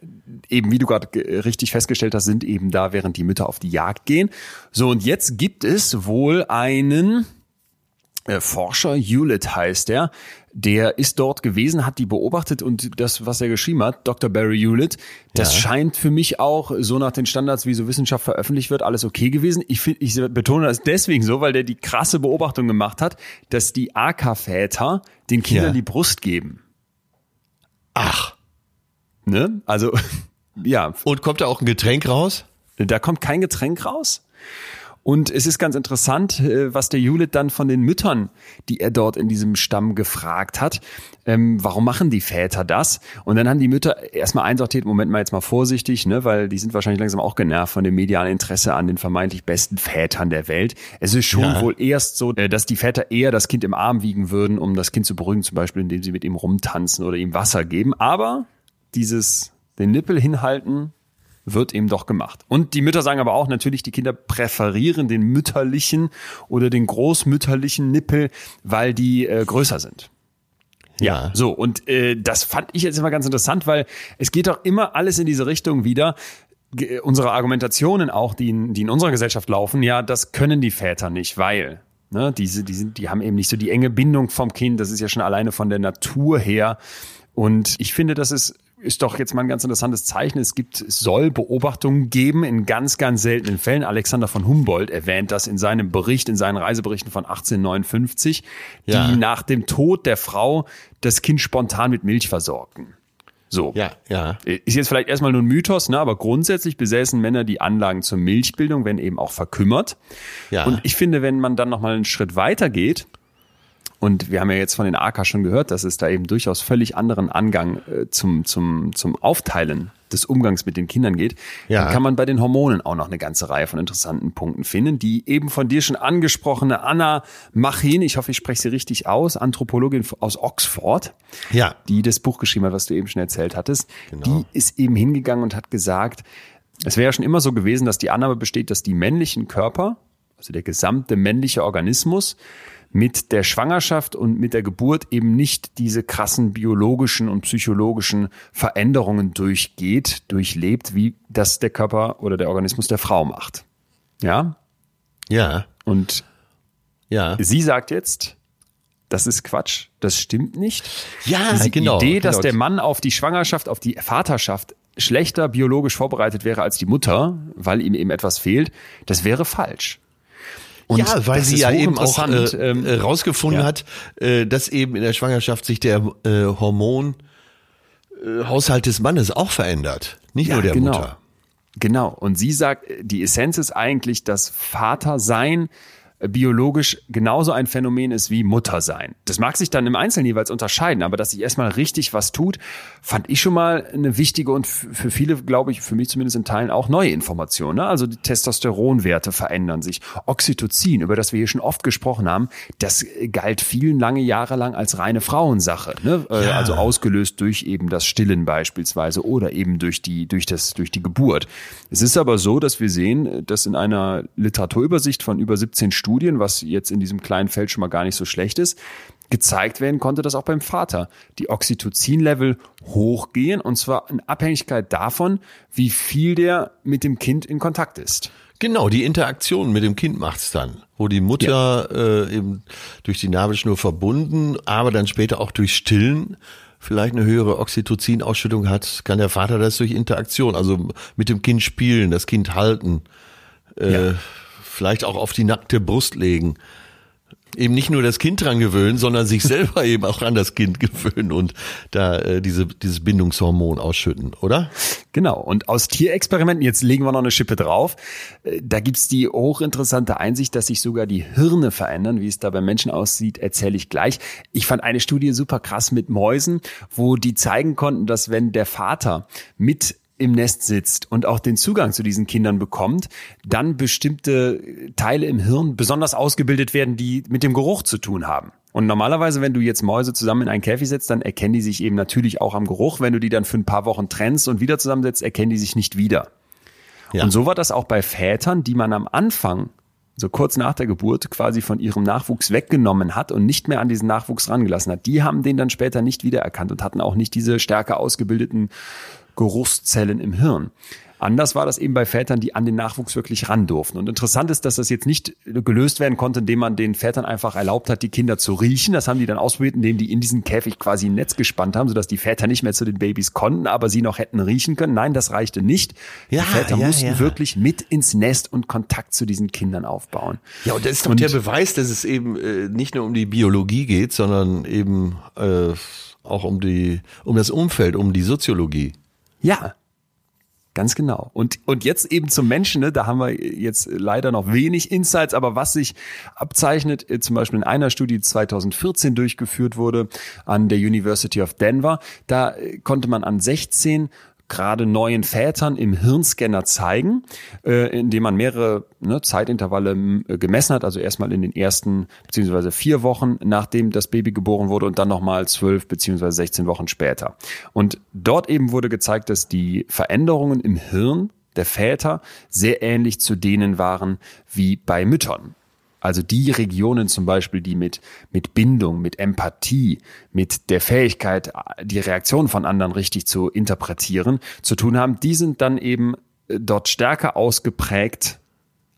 eben, wie du gerade ge- richtig festgestellt hast, sind eben da, während die Mütter auf die Jagd gehen. So, und jetzt gibt es wohl einen äh, Forscher, Hewlett heißt er, der ist dort gewesen, hat die beobachtet und das, was er geschrieben hat, Dr. Barry Hewlett, das Ja. scheint für mich auch so nach den Standards, wie so Wissenschaft veröffentlicht wird, alles okay gewesen. Ich, find, ich betone das deswegen so, weil der die krasse Beobachtung gemacht hat, dass die AK-Väter den Kindern Ja. die Brust geben. Ach. Ne? Also, ja, Und kommt da auch ein Getränk raus? Da kommt kein Getränk raus. Und es ist ganz interessant, äh, was der Hewlett dann von den Müttern, die er dort in diesem Stamm gefragt hat, ähm, warum machen die Väter das? Und dann haben die Mütter erstmal einsortiert, Moment mal jetzt mal vorsichtig, ne, weil die sind wahrscheinlich langsam auch genervt von dem medialen Interesse an den vermeintlich besten Vätern der Welt. Es ist schon Ja. wohl erst so, äh, dass die Väter eher das Kind im Arm wiegen würden, um das Kind zu beruhigen, zum Beispiel indem sie mit ihm rumtanzen oder ihm Wasser geben. Aber dieses, den Nippel hinhalten, wird eben doch gemacht. Und die Mütter sagen aber auch natürlich, die Kinder präferieren den mütterlichen oder den großmütterlichen Nippel, weil die äh, größer sind. Ja. So, und äh, das fand ich jetzt immer ganz interessant, weil es geht doch immer alles in diese Richtung wieder. Ge- Unsere Argumentationen auch, die in, die in unserer Gesellschaft laufen, ja, das können die Väter nicht, weil ne, diese, die, sind, die haben eben nicht so die enge Bindung vom Kind. Das ist ja schon alleine von der Natur her. Und ich finde, das ist ist doch jetzt mal ein ganz interessantes Zeichen. Es gibt, es soll Beobachtungen geben in ganz, ganz seltenen Fällen. Alexander von Humboldt erwähnt das in seinem Bericht, in seinen Reiseberichten von 1859, Ja. die nach dem Tod der Frau das Kind spontan mit Milch versorgten. So. Ja, ja. Ist jetzt vielleicht erstmal nur ein Mythos, ne? aber grundsätzlich besäßen Männer die Anlagen zur Milchbildung, wenn eben auch verkümmert. Ja. Und ich finde, wenn man dann nochmal einen Schritt weiter geht, und wir haben ja jetzt von den AK schon gehört, dass es da eben durchaus völlig anderen Angang äh, zum, zum, zum Aufteilen des Umgangs mit den Kindern geht, Ja. dann kann man bei den Hormonen auch noch eine ganze Reihe von interessanten Punkten finden. Die eben von dir schon angesprochene Anna Machin, ich hoffe, ich spreche sie richtig aus, Anthropologin aus Oxford, Ja. die das Buch geschrieben hat, was du eben schon erzählt hattest, Genau. die ist eben hingegangen und hat gesagt, es wäre ja schon immer so gewesen, dass die Annahme besteht, dass die männlichen Körper, also der gesamte männliche Organismus, mit der Schwangerschaft und mit der Geburt eben nicht diese krassen biologischen und psychologischen Veränderungen durchgeht, durchlebt, wie das der Körper oder der Organismus der Frau macht. Ja? Ja. Und Ja. sie sagt jetzt, das ist Quatsch, das stimmt nicht. Ja, Diese genau, Idee, dass genau. der Mann auf die Schwangerschaft, auf die Vaterschaft schlechter biologisch vorbereitet wäre als die Mutter, weil ihm eben etwas fehlt, das wäre falsch. Und ja, weil sie ja eben auch äh, äh, rausgefunden ja. hat, äh, dass eben in der Schwangerschaft sich der äh, Hormon äh, des Mannes auch verändert, nicht Ja, nur der genau. Mutter. Genau. Und sie sagt, die Essenz ist eigentlich, dass Vatersein biologisch genauso ein Phänomen ist wie Muttersein. Das mag sich dann im Einzelnen jeweils unterscheiden, aber dass sich erstmal richtig was tut, fand ich schon mal eine wichtige und für viele, glaube ich, für mich zumindest in Teilen auch neue Information. Ne? Also die Testosteronwerte verändern sich. Oxytocin, über das wir hier schon oft gesprochen haben, das äh, galt vielen lange Jahre lang als reine Frauensache. Ne? Äh, Ja. Also ausgelöst durch eben das Stillen beispielsweise oder eben durch die, durch das, durch die Geburt. Es ist aber so, dass wir sehen, dass in einer Literaturübersicht von über 17 Studien, was jetzt in diesem kleinen Feld schon mal gar nicht so schlecht ist, gezeigt werden konnte, dass auch beim Vater die Oxytocin-Level hochgehen und zwar in Abhängigkeit davon, wie viel der mit dem Kind in Kontakt ist. Genau, die Interaktion mit dem Kind macht's dann, wo die Mutter äh, eben durch die Nabelschnur verbunden, aber dann später auch durch Stillen vielleicht eine höhere Oxytocin-Ausschüttung hat, kann der Vater das durch Interaktion, also mit dem Kind spielen, das Kind halten, äh, Ja. Vielleicht auch auf die nackte Brust legen. Eben nicht nur das Kind dran gewöhnen, sondern sich selber eben auch an das Kind gewöhnen und da äh, diese, dieses Bindungshormon ausschütten, oder? Genau. Und aus Tierexperimenten, jetzt legen wir noch eine Schippe drauf, äh, da gibt's die hochinteressante Einsicht, dass sich sogar die Hirne verändern. Wie es da beim Menschen aussieht, erzähle ich gleich. Ich fand eine Studie super krass mit Mäusen, wo die zeigen konnten, dass wenn der Vater mit im Nest sitzt und auch den Zugang zu diesen Kindern bekommt, dann bestimmte Teile im Hirn besonders ausgebildet werden, die mit dem Geruch zu tun haben. Und normalerweise, wenn du jetzt Mäuse zusammen in einen Käfig setzt, dann erkennen die sich eben natürlich auch am Geruch. Wenn du die dann für ein paar Wochen trennst und wieder zusammensetzt, erkennen die sich nicht wieder. Ja. Und so war das auch bei Vätern, die man am Anfang, so kurz nach der Geburt, quasi von ihrem Nachwuchs weggenommen hat und nicht mehr an diesen Nachwuchs rangelassen hat. Die haben den dann später nicht wiedererkannt und hatten auch nicht diese stärker ausgebildeten Geruchszellen im Hirn. Anders war das eben bei Vätern, die an den Nachwuchs wirklich ran durften. Und interessant ist, dass das jetzt nicht gelöst werden konnte, indem man den Vätern einfach erlaubt hat, die Kinder zu riechen. Das haben die dann ausprobiert, indem die in diesen Käfig quasi ein Netz gespannt haben, sodass die Väter nicht mehr zu den Babys konnten, aber sie noch hätten riechen können. Nein, das reichte nicht. Ja, die Väter ja, mussten ja. wirklich mit ins Nest und Kontakt zu diesen Kindern aufbauen. Ja, und das ist doch der Beweis, dass es eben äh, nicht nur um die Biologie geht, sondern eben äh, auch um die, um das Umfeld, um die Soziologie. Ja, ganz genau. Und, und jetzt eben zum Menschen, ne, da haben wir jetzt leider noch wenig Insights, aber was sich abzeichnet, äh, zum Beispiel in einer Studie, die 2014 durchgeführt wurde an der University of Denver, da äh, konnte man an 16 gerade neuen Vätern im Hirnscanner zeigen, äh, indem man mehrere ne, Zeitintervalle äh, gemessen hat, also erstmal in den ersten beziehungsweise vier Wochen, nachdem das Baby geboren wurde und dann nochmal zwölf beziehungsweise 16 Wochen später. Und dort eben wurde gezeigt, dass die Veränderungen im Hirn der Väter sehr ähnlich zu denen waren wie bei Müttern. Also die Regionen zum Beispiel, die mit, mit Bindung, mit Empathie, mit der Fähigkeit, die Reaktion von anderen richtig zu interpretieren, zu tun haben, die sind dann eben äh, dort stärker ausgeprägt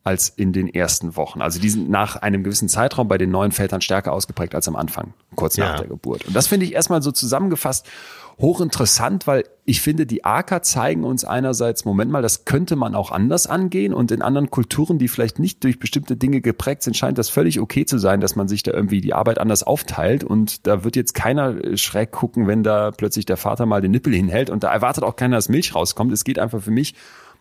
als in den ersten Wochen. Also die sind nach einem gewissen Zeitraum bei den neuen Vätern stärker ausgeprägt als am Anfang, kurz nach Ja. der Geburt. Und das finde ich erstmal so zusammengefasst hochinteressant, weil ich finde, die AKA zeigen uns einerseits, Moment mal, das könnte man auch anders angehen und in anderen Kulturen, die vielleicht nicht durch bestimmte Dinge geprägt sind, scheint das völlig okay zu sein, dass man sich da irgendwie die Arbeit anders aufteilt und da wird jetzt keiner äh, schräg gucken, wenn da plötzlich der Vater mal den Nippel hinhält und da erwartet auch keiner, dass Milch rauskommt. Es geht einfach für mich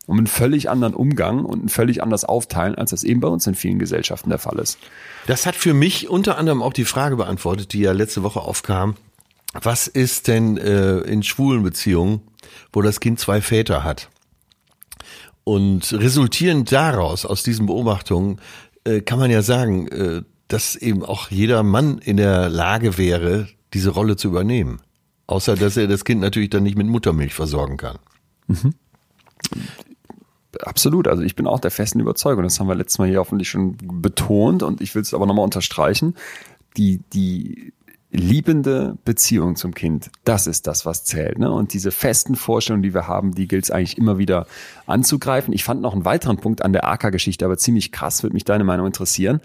um einen völlig anderen Umgang und ein völlig anders Aufteilen, als das eben bei uns in vielen Gesellschaften der Fall ist. Das hat für mich unter anderem auch die Frage beantwortet, die ja letzte Woche aufkam. was ist denn äh, in schwulen Beziehungen, wo das Kind zwei Väter hat? Und resultierend daraus, aus diesen Beobachtungen, äh, kann man ja sagen, äh, dass eben auch jeder Mann in der Lage wäre, diese Rolle zu übernehmen. Außer dass er das Kind natürlich dann nicht mit Muttermilch versorgen kann. Mhm. Absolut. Also ich bin auch der festen Überzeugung. Das haben wir letztes Mal hier hoffentlich schon betont und ich will es aber nochmal unterstreichen. Die, die liebende Beziehung zum Kind, das ist das, was zählt. Ne? Und diese festen Vorstellungen, die wir haben, die gilt es eigentlich immer wieder anzugreifen. Ich fand noch einen weiteren Punkt an der AK-Geschichte, aber ziemlich krass, würde mich deine Meinung interessieren.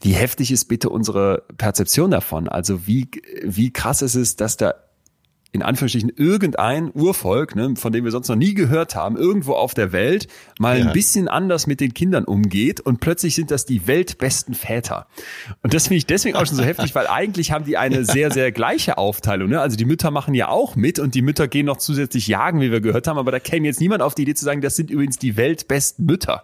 Wie heftig ist bitte unsere Perzeption davon? Also wie, wie krass ist es, dass da in Anführungsstrichen irgendein Urvolk, ne, von dem wir sonst noch nie gehört haben, irgendwo auf der Welt mal ja. ein bisschen anders mit den Kindern umgeht und plötzlich sind das die weltbesten Väter. Und das finde ich deswegen auch schon so heftig, weil eigentlich haben die eine sehr, sehr gleiche Aufteilung. Ne? Also die Mütter machen ja auch mit und die Mütter gehen noch zusätzlich jagen, wie wir gehört haben, aber da käme jetzt niemand auf die Idee zu sagen, das sind übrigens die weltbesten Mütter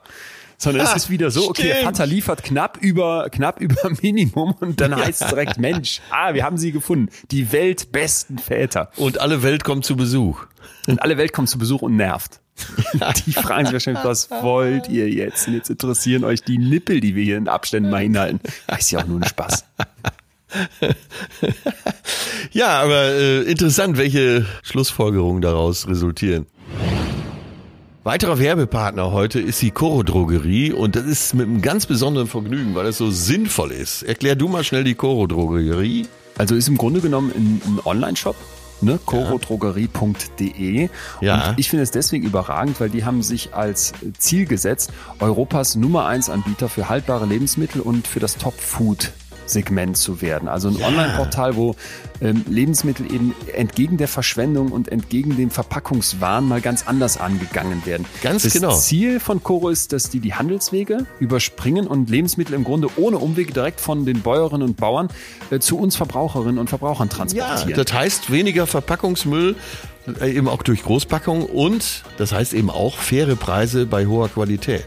sondern es ist wieder so, okay, der Vater liefert knapp über, knapp über Minimum und dann heißt es direkt, Mensch, ah, wir haben sie gefunden. Die weltbesten Väter. Und alle Welt kommt zu Besuch. Und alle Welt kommt zu Besuch und nervt. die fragen sich wahrscheinlich, was wollt ihr jetzt? Und jetzt interessieren euch die Nippel, die wir hier in Abständen mal hinhalten. Das ist ja auch nur ein Spaß. ja, aber äh, interessant, welche Schlussfolgerungen daraus resultieren. Weiterer Werbepartner heute ist die Coro Drogerie und das ist mit einem ganz besonderen Vergnügen, weil es so sinnvoll ist. Erklär du mal schnell die Coro Drogerie. Also ist im Grunde genommen ein, ein Online-Shop, ne? corodrogerie.de. Ja. Und ich finde es deswegen überragend, weil die haben sich als Ziel gesetzt, Europas Nummer eins Anbieter für haltbare Lebensmittel und für das Top-Food Segment zu werden. Also ein ja. Online-Portal, wo ähm, Lebensmittel eben entgegen der Verschwendung und entgegen dem Verpackungswahn mal ganz anders angegangen werden. Ganz das genau. Das Ziel von Coro ist, dass die die Handelswege überspringen und Lebensmittel im Grunde ohne Umwege direkt von den Bäuerinnen und Bauern äh, zu uns Verbraucherinnen und Verbrauchern transportieren. Ja, das heißt weniger Verpackungsmüll, äh, eben auch durch Großpackungen und das heißt eben auch faire Preise bei hoher Qualität.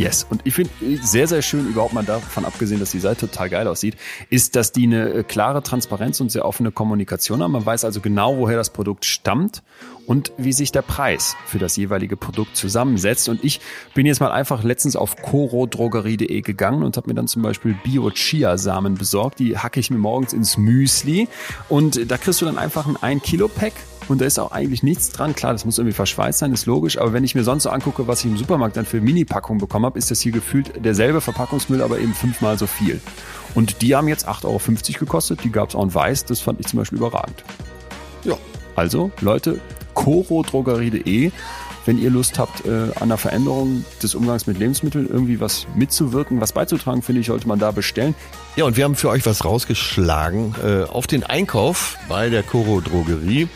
Yes. Und ich finde sehr, sehr schön, überhaupt mal davon abgesehen, dass die Seite total geil aussieht, ist, dass die eine äh, klare Transparenz und sehr offene Kommunikation haben. Man weiß also genau, woher das Produkt stammt und wie sich der Preis für das jeweilige Produkt zusammensetzt. Und ich bin jetzt mal einfach letztens auf corodrogerie.de gegangen und habe mir dann zum Beispiel Bio-Chia-Samen besorgt. Die hacke ich mir morgens ins Müsli und da kriegst du dann einfach ein 1 Kilo Pack und da ist auch eigentlich nichts dran. Klar, das muss irgendwie verschweißt sein, ist logisch. Aber wenn ich mir sonst so angucke, was ich im Supermarkt dann für Mini-Packungen bekommen habe, ist das hier gefühlt derselbe Verpackungsmüll, aber eben fünfmal so viel. Und die haben jetzt 8,50 Euro gekostet. Die gab es auch in weiß. Das fand ich zum Beispiel überragend. Ja, also Leute, corodrogerie.de wenn ihr Lust habt, äh, an der Veränderung des Umgangs mit Lebensmitteln irgendwie was mitzuwirken, was beizutragen, finde ich, sollte man da bestellen. Ja, und wir haben für euch was rausgeschlagen. Äh, auf den Einkauf bei der Coro Drogerie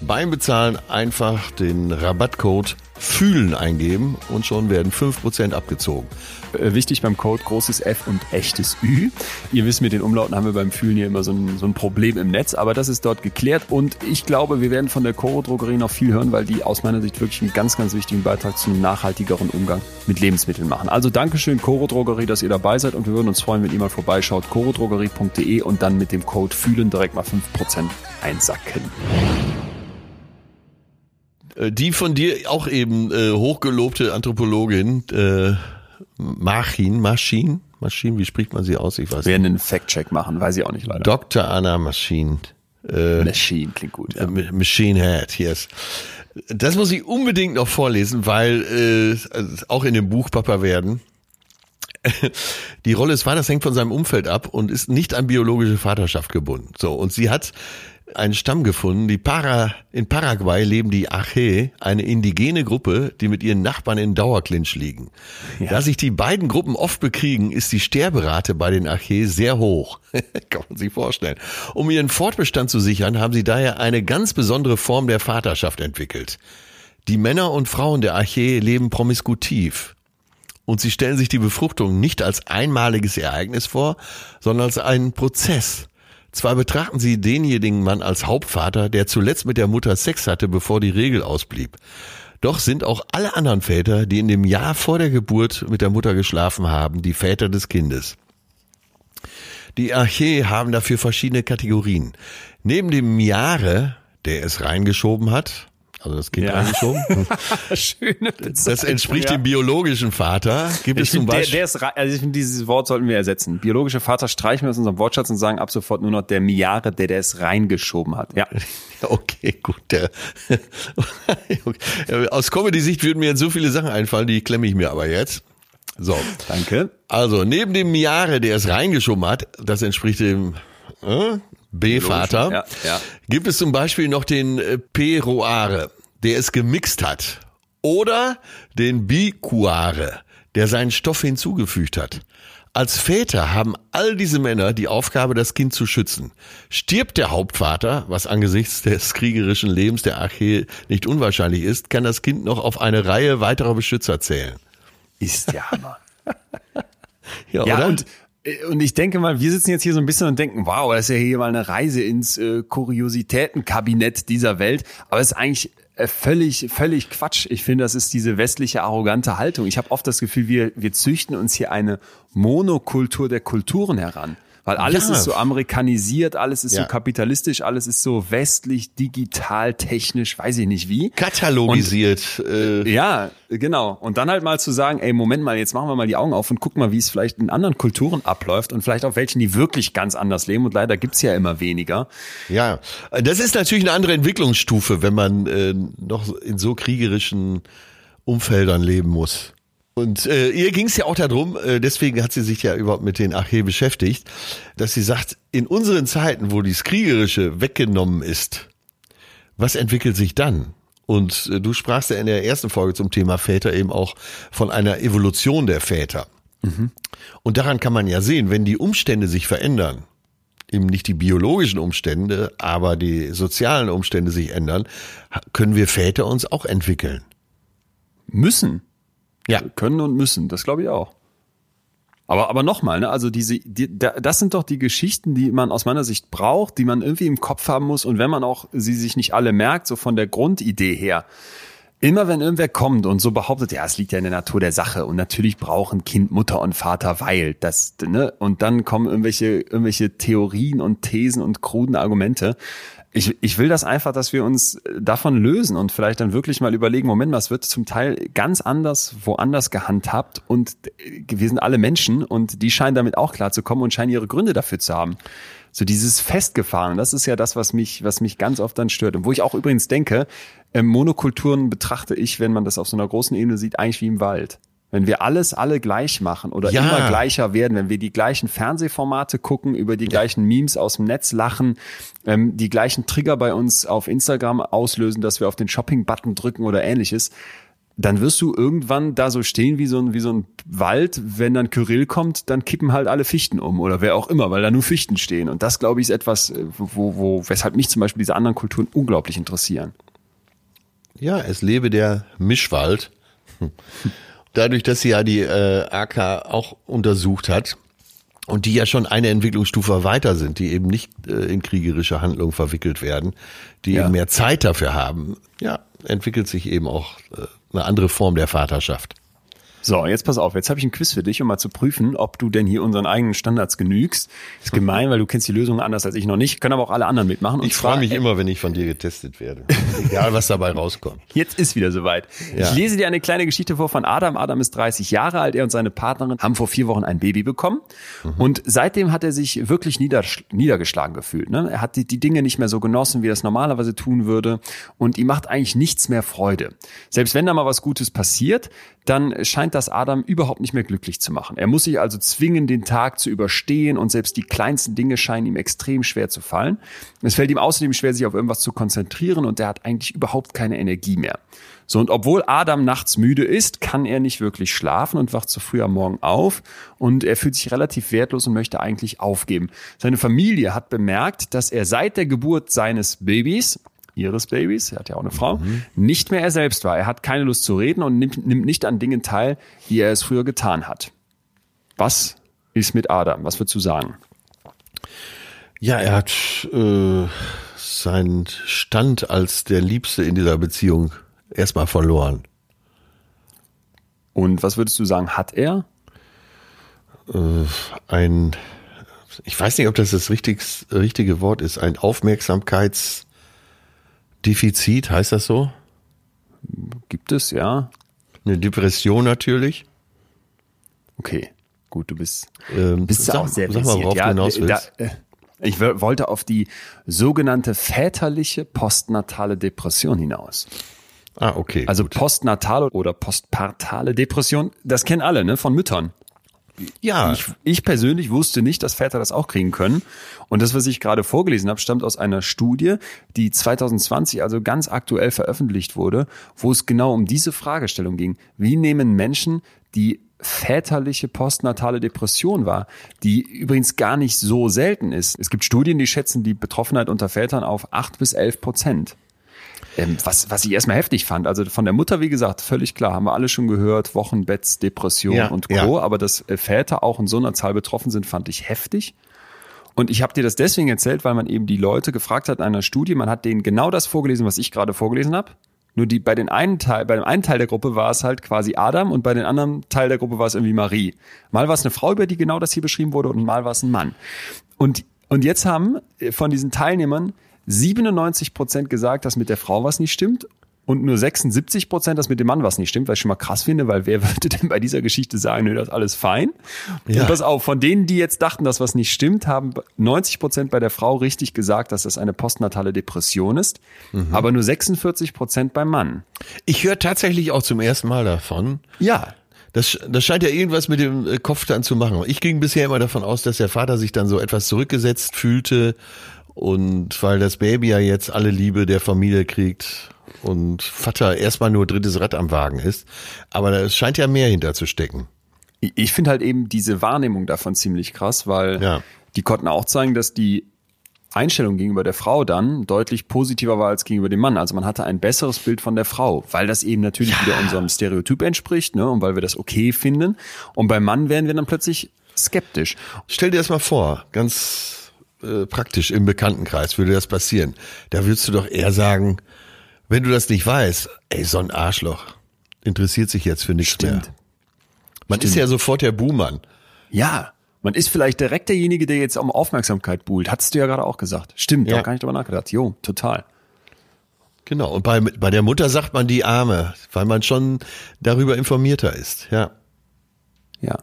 beim Bezahlen einfach den Rabattcode Fühlen eingeben und schon werden 5% abgezogen. Äh, wichtig beim Code großes F und echtes Ü. Ihr wisst, mit den Umlauten haben wir beim Fühlen hier immer so ein, so ein Problem im Netz, aber das ist dort geklärt und ich glaube, wir werden von der Coro Drogerie noch viel hören, weil die aus meiner Sicht wirklich einen ganz, ganz wichtigen Beitrag zu einem nachhaltigeren Umgang mit Lebensmitteln machen. Also Dankeschön Coro Drogerie, dass ihr dabei seid und wir würden uns freuen, wenn ihr mal vorbeischaut, corodrogerie.de und dann mit dem Code Fühlen direkt mal 5% einsacken. Äh, die von dir auch eben äh, hochgelobte Anthropologin, äh, Machin, Maschin, Maschin, wie spricht man sie aus? Ich weiß Wir werden einen Fact-Check machen, weiß ich auch nicht leider. Dr. Anna Maschin. Äh, Machine klingt gut. Ja. Äh, Machine Head, yes. Das muss ich unbedingt noch vorlesen, weil äh, auch in dem Buch Papa werden. Die Rolle des Vaters hängt von seinem Umfeld ab und ist nicht an biologische Vaterschaft gebunden. So und sie hat einen Stamm gefunden. Die Para, in Paraguay leben die Ache, eine indigene Gruppe, die mit ihren Nachbarn in Dauerclinch liegen. Ja. Da sich die beiden Gruppen oft bekriegen, ist die Sterberate bei den Ache sehr hoch. Kann man sich vorstellen. Um ihren Fortbestand zu sichern, haben sie daher eine ganz besondere Form der Vaterschaft entwickelt. Die Männer und Frauen der Ache leben promiskutiv. Und sie stellen sich die Befruchtung nicht als einmaliges Ereignis vor, sondern als einen Prozess zwar betrachten sie denjenigen Mann als Hauptvater, der zuletzt mit der Mutter Sex hatte, bevor die Regel ausblieb. Doch sind auch alle anderen Väter, die in dem Jahr vor der Geburt mit der Mutter geschlafen haben, die Väter des Kindes. Die Archä haben dafür verschiedene Kategorien. Neben dem Jahre, der es reingeschoben hat, also das Kind Ja. reingeschoben, Schöne das entspricht dem biologischen Vater, gibt es Ich zum finde, der, Beispiel. der ist, also ich finde, dieses Wort sollten wir ersetzen. Biologische Vater streichen wir aus unserem Wortschatz und sagen ab sofort nur noch der Miare, der, der es reingeschoben hat. Ja. Okay, gut. Der, okay. Aus Comedy-Sicht würden mir jetzt so viele Sachen einfallen, die klemme ich mir aber jetzt. So. Danke. Also, neben dem Jahre, der es reingeschoben hat, das entspricht dem äh, B-Vater, Ja, ja. gibt es zum Beispiel noch den äh, Peroare, der es gemixt hat. Oder den Bicuare, der seinen Stoff hinzugefügt hat. Als Väter haben all diese Männer die Aufgabe, das Kind zu schützen. Stirbt der Hauptvater, was angesichts des kriegerischen Lebens der Archee nicht unwahrscheinlich ist, kann das Kind noch auf eine Reihe weiterer Beschützer zählen. Ist der Hammer. Ja, Ja, oder? und, und ich denke mal, wir sitzen jetzt hier so ein bisschen und denken, wow, das ist ja hier mal eine Reise ins äh, Kuriositätenkabinett dieser Welt. Aber es ist eigentlich äh, völlig, völlig Quatsch. Ich finde, das ist diese westliche arrogante Haltung. Ich habe oft das Gefühl, wir, wir züchten uns hier eine Monokultur der Kulturen heran. Weil alles Ja. ist so amerikanisiert, alles ist Ja. so kapitalistisch, alles ist so westlich, digital, technisch, weiß ich nicht wie. katalogisiert. äh, Ja, genau. Und dann halt mal zu sagen, ey, Moment mal, jetzt machen wir mal die Augen auf und gucken mal, wie es vielleicht in anderen Kulturen abläuft und vielleicht auf welchen, die wirklich ganz anders leben. Und leider gibt's ja immer weniger. Ja, das ist natürlich eine andere Entwicklungsstufe, wenn man äh, noch in so kriegerischen Umfeldern leben muss. Und äh, ihr ging es ja auch darum, äh, deswegen hat sie sich ja überhaupt mit den Archee beschäftigt, dass sie sagt, in unseren Zeiten, wo dieses Kriegerische weggenommen ist, was entwickelt sich dann? Und äh, du sprachst ja in der ersten Folge zum Thema Väter eben auch von einer Evolution der Väter. Und daran kann man ja sehen, wenn die Umstände sich verändern, eben nicht die biologischen Umstände, aber die sozialen Umstände sich ändern, können wir Väter uns auch entwickeln. Müssen. Ja. Können und müssen, das glaube ich auch. Aber, aber nochmal, ne, also diese, die, da- das sind doch die Geschichten, die man aus meiner Sicht braucht, die man irgendwie im Kopf haben muss und wenn man auch sie sich nicht alle merkt, so von der Grundidee her. Immer wenn irgendwer kommt und so behauptet, ja, es liegt ja in der Natur der Sache und natürlich brauchen Kind Mutter und Vater, weil das, ne, und dann kommen irgendwelche, irgendwelche Theorien und Thesen und kruden Argumente. Ich, ich will das einfach, dass wir uns davon lösen und vielleicht dann wirklich mal überlegen, Moment mal, es wird zum Teil ganz anders, woanders gehandhabt und wir sind alle Menschen und die scheinen damit auch klarzukommen und scheinen ihre Gründe dafür zu haben. So dieses Festgefahren, das ist ja das, was mich, was mich ganz oft dann stört. Und wo ich auch übrigens denke, ähm, Monokulturen betrachte ich, wenn man das auf so einer großen Ebene sieht, eigentlich wie im Wald. Wenn wir alles alle gleich machen oder Ja. immer gleicher werden, wenn wir die gleichen Fernsehformate gucken, über die gleichen Memes aus dem Netz lachen, ähm, die gleichen Trigger bei uns auf Instagram auslösen, dass wir auf den Shopping-Button drücken oder ähnliches, dann wirst du irgendwann da so stehen wie so ein, wie so ein Wald. Wenn dann Kyrill kommt, dann kippen halt alle Fichten um oder wer auch immer, weil da nur Fichten stehen. Und das, glaube ich, ist etwas, äh, wo, wo, weshalb mich zum Beispiel diese anderen Kulturen unglaublich interessieren. Ja, es lebe der Mischwald. Dadurch, dass sie ja die äh, AK auch untersucht hat und die ja schon eine Entwicklungsstufe weiter sind, die eben nicht äh, in kriegerische Handlungen verwickelt werden, die Ja. eben mehr Zeit dafür haben, ja, entwickelt sich eben auch äh, eine andere Form der Vaterschaft. So, jetzt pass auf, jetzt habe ich ein Quiz für dich, um mal zu prüfen, ob du denn hier unseren eigenen Standards genügst. Ist gemein, weil du kennst die Lösung anders als ich noch nicht, können aber auch alle anderen mitmachen. Und Ich freue mich immer, wenn ich von dir getestet werde. Egal, was dabei rauskommt. Jetzt ist wieder soweit. Ja. Ich lese dir eine kleine Geschichte vor von Adam. Adam ist 30 Jahre alt. Er und seine Partnerin haben vor vier Wochen ein Baby bekommen. Und seitdem hat er sich wirklich niedergeschlagen gefühlt. Ne? Er hat die, die Dinge nicht mehr so genossen, wie er es normalerweise tun würde. Und ihm macht eigentlich nichts mehr Freude. Selbst wenn da mal was Gutes passiert, dann scheint das Adam überhaupt nicht mehr glücklich zu machen. Er muss sich also zwingen, den Tag zu überstehen und selbst die kleinsten Dinge scheinen ihm extrem schwer zu fallen. Es fällt ihm außerdem schwer, sich auf irgendwas zu konzentrieren und er hat eigentlich überhaupt keine Energie mehr. So, und obwohl Adam nachts müde ist, kann er nicht wirklich schlafen und wacht zu früh am Morgen auf und er fühlt sich relativ wertlos und möchte eigentlich aufgeben. Seine Familie hat bemerkt, dass er seit der Geburt seines Babys ihres Babys, er hat ja auch eine Frau, nicht mehr er selbst war. Er hat keine Lust zu reden und nimmt, nimmt nicht an Dingen teil, wie er es früher getan hat. Was ist mit Adam? Was würdest du sagen? Ja, er hat äh, seinen Stand als der Liebste in dieser Beziehung erstmal verloren. Und was würdest du sagen, hat er? Äh, ein ich weiß nicht, ob das das richtigs, richtige Wort ist, ein Aufmerksamkeitsdefizit, heißt das so? Gibt es, ja. Eine Depression natürlich. Okay, gut, du bist, Ähm, bist sag, auch sehr sag mal, worauf ja, du hinaus willst. da, äh, ich wollte auf die sogenannte väterliche postnatale Depression hinaus. ah, okay. Also gut. postnatale oder postpartale Depression, das kennen alle, ne, von Müttern. Ja, Ich, ich persönlich wusste nicht, dass Väter das auch kriegen können. Und das, was ich gerade vorgelesen habe, stammt aus einer Studie, die 2020 also ganz aktuell veröffentlicht wurde, wo es genau um diese Fragestellung ging. Wie nehmen Menschen die väterliche postnatale Depression wahr, die übrigens gar nicht so selten ist. Es gibt Studien, die schätzen die Betroffenheit unter Vätern auf acht bis elf Prozent. Ähm, was, was ich erstmal heftig fand. Also von der Mutter, wie gesagt, völlig klar, haben wir alle schon gehört, Wochenbetts, Depression Ja, und Co. ja. Aber dass äh, Väter auch in so einer Zahl betroffen sind, fand ich heftig. Und ich habe dir das deswegen erzählt, weil man eben die Leute gefragt hat in einer Studie, man hat denen genau das vorgelesen, was ich gerade vorgelesen habe. Nur die bei den einen Teil, bei dem einen Teil der Gruppe war es halt quasi Adam und bei den anderen Teil der Gruppe war es irgendwie Marie. Mal war es eine Frau, über die genau das hier beschrieben wurde und mal war es ein Mann. Und und jetzt haben äh, von diesen Teilnehmern 97 Prozent gesagt, dass mit der Frau was nicht stimmt und nur 76 Prozent, dass mit dem Mann was nicht stimmt, was ich schon mal krass finde, weil wer würde denn bei dieser Geschichte sagen, nö, das ist alles fein? Ja. Und pass auf, von denen, die jetzt dachten, dass was nicht stimmt, haben 90 Prozent bei der Frau richtig gesagt, dass das eine postnatale Depression ist, aber nur 46 Prozent beim Mann. ich höre tatsächlich auch zum ersten Mal davon. Ja, Das, das scheint ja irgendwas mit dem äh, Kopf dann zu machen. Ich ging bisher immer davon aus, dass der Vater sich dann so etwas zurückgesetzt fühlte und weil das Baby ja jetzt alle Liebe der Familie kriegt und Vater erstmal nur drittes Rad am Wagen ist. Aber da scheint ja mehr hinter zu stecken. Ich- finde halt eben diese Wahrnehmung davon ziemlich krass, weil Ja. die konnten auch zeigen, dass die Einstellung gegenüber der Frau dann deutlich positiver war als gegenüber dem Mann. Also man hatte ein besseres Bild von der Frau, weil das eben natürlich wieder unserem Stereotyp entspricht, ne, und weil wir das okay finden. Und beim Mann wären wir dann plötzlich skeptisch. Stell dir das mal vor, ganz äh, praktisch im Bekanntenkreis würde das passieren. Da würdest du doch eher sagen, wenn du das nicht weißt, ey, so ein Arschloch interessiert sich jetzt für nichts mehr. Stimmt. Man ist ja sofort der Buhmann. Ja, man ist vielleicht direkt derjenige, der jetzt um Aufmerksamkeit buhlt. Hattest du ja gerade auch gesagt. Stimmt, Ja. da gar nicht drüber nachgedacht. Jo, total. Genau. Und bei, bei der Mutter sagt man die Arme, weil man schon darüber informierter ist. Ja. Ja.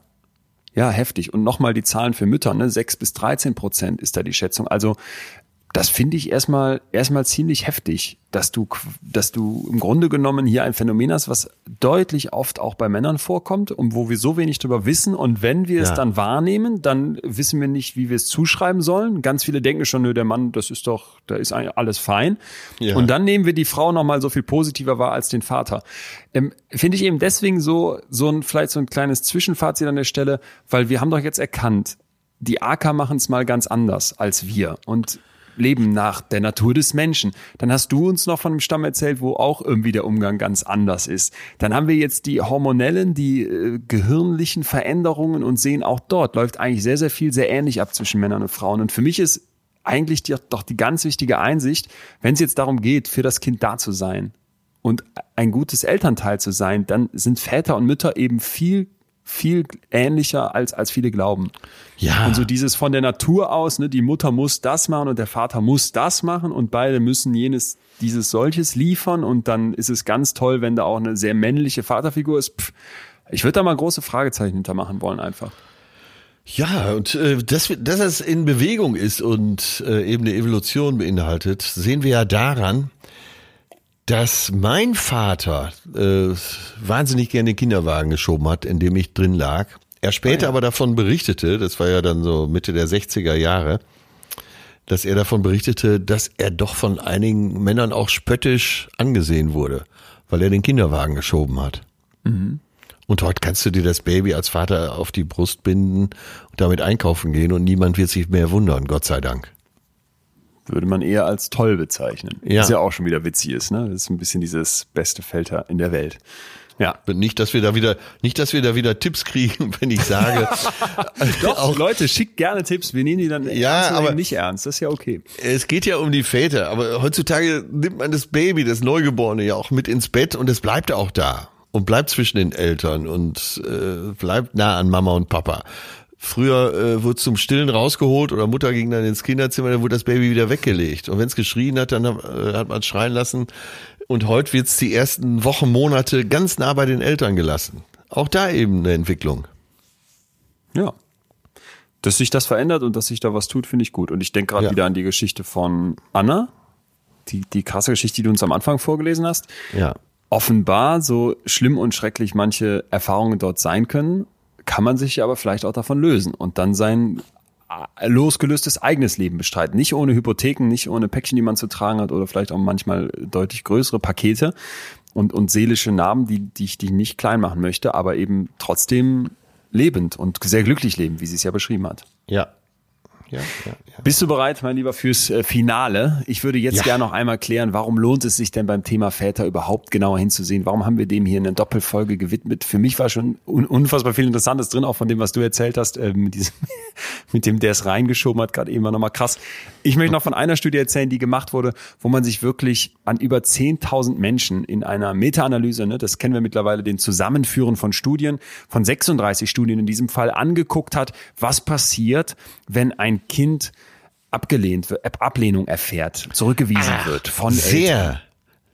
Ja, heftig. Und nochmal die Zahlen für Mütter, ne? 6 bis 13 Prozent ist da die Schätzung. Also das finde ich erstmal erstmal ziemlich heftig, dass du dass du im Grunde genommen hier ein Phänomen hast, was deutlich oft auch bei Männern vorkommt und wo wir so wenig drüber wissen und wenn wir es Ja. dann wahrnehmen, dann wissen wir nicht, wie wir es zuschreiben sollen. Ganz viele denken schon, nö, der Mann, das ist doch, da ist alles fein. Ja. Und dann nehmen wir die Frau noch mal so viel positiver wahr als den Vater. Ähm, Finde ich eben deswegen so so ein vielleicht so ein kleines Zwischenfazit an der Stelle, weil wir haben doch jetzt erkannt, die AK machen es mal ganz anders als wir und leben nach der Natur des Menschen. Dann hast du uns noch von einem Stamm erzählt, wo auch irgendwie der Umgang ganz anders ist. Dann haben wir jetzt die hormonellen, die äh, gehirnlichen Veränderungen und sehen auch dort läuft eigentlich sehr, sehr viel sehr ähnlich ab zwischen Männern und Frauen. Und für mich ist eigentlich die, doch die ganz wichtige Einsicht, wenn es jetzt darum geht, für das Kind da zu sein und ein gutes Elternteil zu sein, dann sind Väter und Mütter eben viel viel ähnlicher als als viele glauben. Ja. Und so dieses von der Natur aus, ne, die Mutter muss das machen und der Vater muss das machen und beide müssen jenes dieses solches liefern und dann ist es ganz toll, wenn da auch eine sehr männliche Vaterfigur ist. Pff, ich würde da mal große Fragezeichen hintermachen wollen einfach. Ja, und äh, dass, dass es in Bewegung ist und äh, eben eine Evolution beinhaltet, sehen wir ja daran, dass mein Vater äh, wahnsinnig gerne den Kinderwagen geschoben hat, in dem ich drin lag. Er später aber davon berichtete, das war ja dann so Mitte der 60er Jahre, dass er davon berichtete, dass er doch von einigen Männern auch spöttisch angesehen wurde, weil er den Kinderwagen geschoben hat. Und heute kannst du dir das Baby als Vater auf die Brust binden und damit einkaufen gehen und niemand wird sich mehr wundern, Gott sei Dank. Würde man eher als toll bezeichnen. Ja. Was ja auch schon wieder witzig ist, ne? Das ist ein bisschen dieses beste Felter in der Welt. Ja. Nicht, dass wir da wieder, nicht, dass wir da wieder Tipps kriegen, wenn ich sage, Doch, auch, Leute, schickt gerne Tipps. Wir nehmen die dann Ja, ernst aber- nicht ernst. Das ist ja okay. es geht ja um die Väter, aber heutzutage nimmt man das Baby, das Neugeborene ja auch mit ins Bett und es bleibt auch da und bleibt zwischen den Eltern und äh, bleibt nah an Mama und Papa. Früher äh, wurde zum Stillen rausgeholt oder Mutter ging dann ins Kinderzimmer, dann wurde das Baby wieder weggelegt. Und wenn es geschrien hat, dann äh, hat man es schreien lassen. Und heute wird es die ersten Wochen, Monate ganz nah bei den Eltern gelassen. Auch da eben eine Entwicklung. Ja. Dass sich das verändert und dass sich da was tut, finde ich gut. Und ich denke gerade Ja. wieder an die Geschichte von Anna, die, die krasse Geschichte, die du uns am Anfang vorgelesen hast. Ja. Offenbar, so schlimm und schrecklich manche Erfahrungen dort sein können, kann man sich aber vielleicht auch davon lösen und dann sein äh, losgelöstes eigenes Leben bestreiten. Nicht ohne Hypotheken, nicht ohne Päckchen, die man zu tragen hat oder vielleicht auch manchmal deutlich größere Pakete und, und seelische Narben, die, die ich die nicht klein machen möchte, aber eben trotzdem lebend und sehr glücklich leben, wie sie es ja beschrieben hat. Ja. Ja, ja, ja. Bist du bereit, mein Lieber, fürs äh, Finale? Ich würde jetzt Ja. gerne noch einmal klären, warum lohnt es sich denn beim Thema Väter überhaupt genauer hinzusehen? Warum haben wir dem hier eine Doppelfolge gewidmet? Für mich war schon un unfassbar viel Interessantes drin, auch von dem, was du erzählt hast, äh, mit diesem, mit dem, der es reingeschoben hat, gerade eben war nochmal krass. Ich möchte noch von einer Studie erzählen, die gemacht wurde, wo man sich wirklich an über 10.000 Menschen in einer Meta-Analyse, ne, das kennen wir mittlerweile, den Zusammenführen von Studien, von 36 Studien in diesem Fall, angeguckt hat, was passiert, wenn ein Kind abgelehnt wird, Ab- Ablehnung erfährt, zurückgewiesen wird von Eltern. Sehr,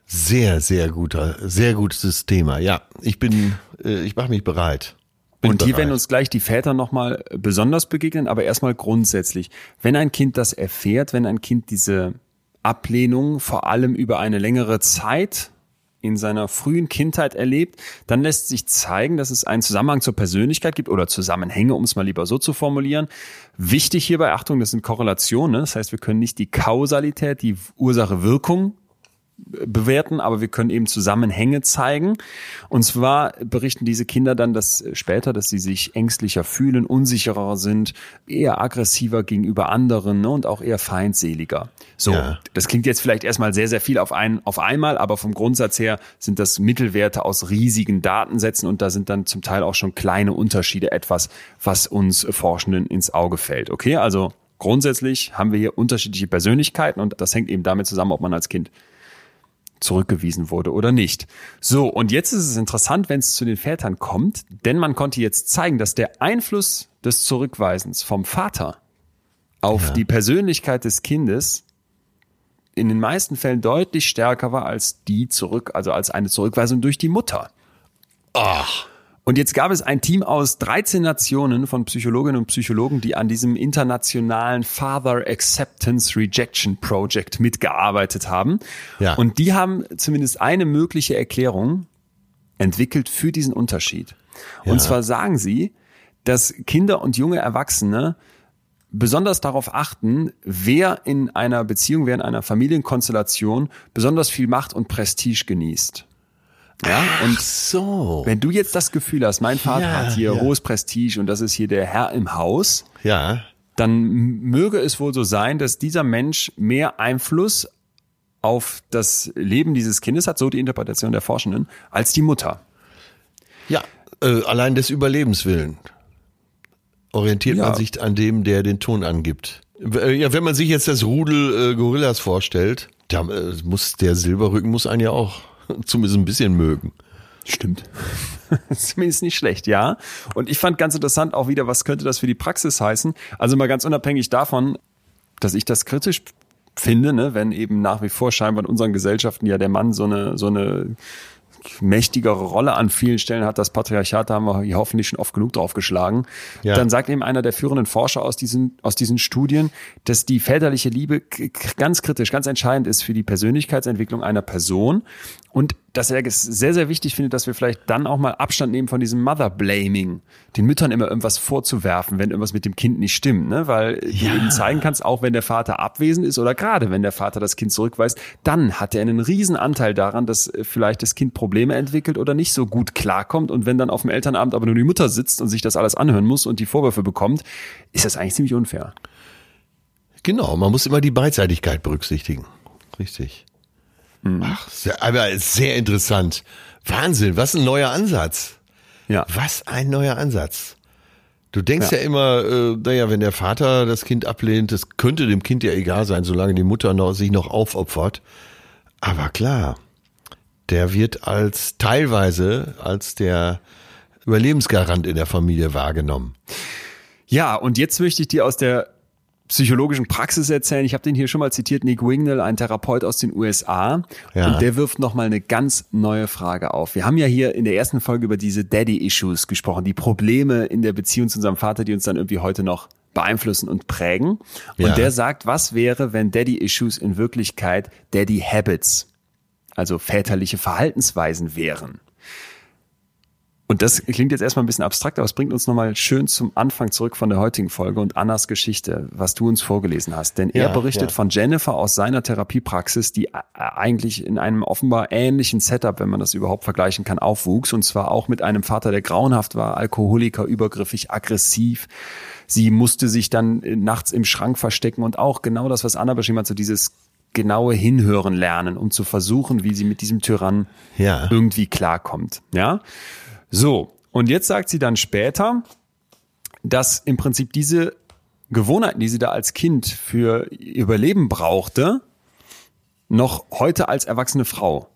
sehr, sehr guter, sehr gutes Thema. Ja, ich bin, äh, ich mache mich bereit. Bin Und hier bereit. werden uns gleich die Väter nochmal besonders begegnen, aber erstmal grundsätzlich. Wenn ein Kind das erfährt, wenn ein Kind diese Ablehnung vor allem über eine längere Zeit in seiner frühen Kindheit erlebt, dann lässt sich zeigen, dass es einen Zusammenhang zur Persönlichkeit gibt oder Zusammenhänge, um es mal lieber so zu formulieren. Wichtig hierbei, Achtung, das sind Korrelationen. ne? Das heißt, wir können nicht die Kausalität, die Ursache-Wirkung bewerten, aber wir können eben Zusammenhänge zeigen. Und zwar berichten diese Kinder dann das später, dass sie sich ängstlicher fühlen, unsicherer sind, eher aggressiver gegenüber anderen ne, und auch eher feindseliger. So, Ja. das klingt jetzt vielleicht erstmal sehr, sehr viel auf, ein, auf einmal, aber vom Grundsatz her sind das Mittelwerte aus riesigen Datensätzen und da sind dann zum Teil auch schon kleine Unterschiede etwas, was uns Forschenden ins Auge fällt. Okay, also grundsätzlich haben wir hier unterschiedliche Persönlichkeiten und das hängt eben damit zusammen, ob man als Kind zurückgewiesen wurde oder nicht. So, und jetzt ist es interessant, wenn es zu den Vätern kommt, denn man konnte jetzt zeigen, dass der Einfluss des Zurückweisens vom Vater auf die Persönlichkeit des Kindes in den meisten Fällen deutlich stärker war als die zurück, also als eine Zurückweisung durch die Mutter. Ach, Und jetzt gab es ein Team aus 13 Nationen von Psychologinnen und Psychologen, die an diesem internationalen Father Acceptance Rejection Project mitgearbeitet haben. Ja. Und die haben zumindest eine mögliche Erklärung entwickelt für diesen Unterschied. Und Ja. zwar sagen sie, dass Kinder und junge Erwachsene besonders darauf achten, wer in einer Beziehung, wer in einer Familienkonstellation besonders viel Macht und Prestige genießt. Ja, und so. wenn du jetzt das Gefühl hast, mein Vater Ja, hat hier ja. hohes Prestige und das ist hier der Herr im Haus, Ja, dann möge es wohl so sein, dass dieser Mensch mehr Einfluss auf das Leben dieses Kindes hat, so die Interpretation der Forschenden, als die Mutter. ja, äh, allein des Überlebens willen orientiert Ja. man sich an dem, der den Ton angibt. Äh, Ja, wenn man sich jetzt das Rudel äh, Gorillas vorstellt, da äh, muss der Silberrücken muss einen ja auch zumindest ein bisschen mögen. Stimmt. Zumindest nicht schlecht, ja. Und ich fand ganz interessant auch wieder, was könnte das für die Praxis heißen? Also mal ganz unabhängig davon, dass ich das kritisch finde, ne, wenn eben nach wie vor scheinbar in unseren Gesellschaften ja der Mann so eine, so eine mächtigere Rolle an vielen Stellen hat. Das Patriarchat, da haben wir hier hoffentlich schon oft genug drauf geschlagen. Ja. Dann sagt eben einer der führenden Forscher aus diesen, aus diesen Studien, dass die väterliche Liebe ganz kritisch, ganz entscheidend ist für die Persönlichkeitsentwicklung einer Person und dass er es sehr, sehr wichtig findet, dass wir vielleicht dann auch mal Abstand nehmen von diesem Mother-Blaming, den Müttern immer irgendwas vorzuwerfen, wenn irgendwas mit dem Kind nicht stimmt, ne? weil du eben zeigen kannst, auch wenn der Vater abwesend ist oder gerade wenn der Vater das Kind zurückweist, dann hat er einen riesen Anteil daran, dass äh, vielleicht das Kind Probleme entwickelt oder nicht so gut klarkommt und wenn dann auf dem Elternabend aber nur die Mutter sitzt und sich das alles anhören muss und die Vorwürfe bekommt, ist das eigentlich ziemlich unfair. Genau, man muss immer die Beidseitigkeit berücksichtigen. Richtig. Ach, sehr, aber sehr interessant. Wahnsinn, was ein neuer Ansatz. Ja. Was ein neuer Ansatz. Du denkst ja, Ja. immer, äh, naja, wenn der Vater das Kind ablehnt, das könnte dem Kind ja egal sein, solange die Mutter noch, sich noch aufopfert. Aber klar, der wird als teilweise als der Überlebensgarant in der Familie wahrgenommen. Ja, und jetzt möchte ich dir aus der psychologischen Praxis erzählen. Ich habe den hier schon mal zitiert, Nick Wingnall, ein Therapeut aus den USA. Ja. Und der wirft nochmal eine ganz neue Frage auf. Wir haben ja hier in der ersten Folge über diese Daddy-Issues gesprochen, die Probleme in der Beziehung zu unserem Vater, die uns dann irgendwie heute noch beeinflussen und prägen. Und Ja. der sagt, was wäre, wenn Daddy-Issues in Wirklichkeit Daddy-Habits, also väterliche Verhaltensweisen wären? Und das klingt jetzt erstmal ein bisschen abstrakt, aber es bringt uns nochmal schön zum Anfang zurück von der heutigen Folge und Annas Geschichte, was du uns vorgelesen hast. Denn er Ja, berichtet ja. von Jennifer aus seiner Therapiepraxis, die äh, eigentlich in einem offenbar ähnlichen Setup, wenn man das überhaupt vergleichen kann, aufwuchs. Und zwar auch mit einem Vater, der grauenhaft war, Alkoholiker, übergriffig, aggressiv. Sie musste sich dann äh, nachts im Schrank verstecken und auch genau das, was Anna beschrieben hat, so dieses genaue Hinhören lernen, um zu versuchen, wie sie mit diesem Tyrann Ja. irgendwie klarkommt. Ja. So. Und jetzt sagt sie dann später, dass im Prinzip diese Gewohnheiten, die sie da als Kind für ihr Überleben brauchte, noch heute als erwachsene Frau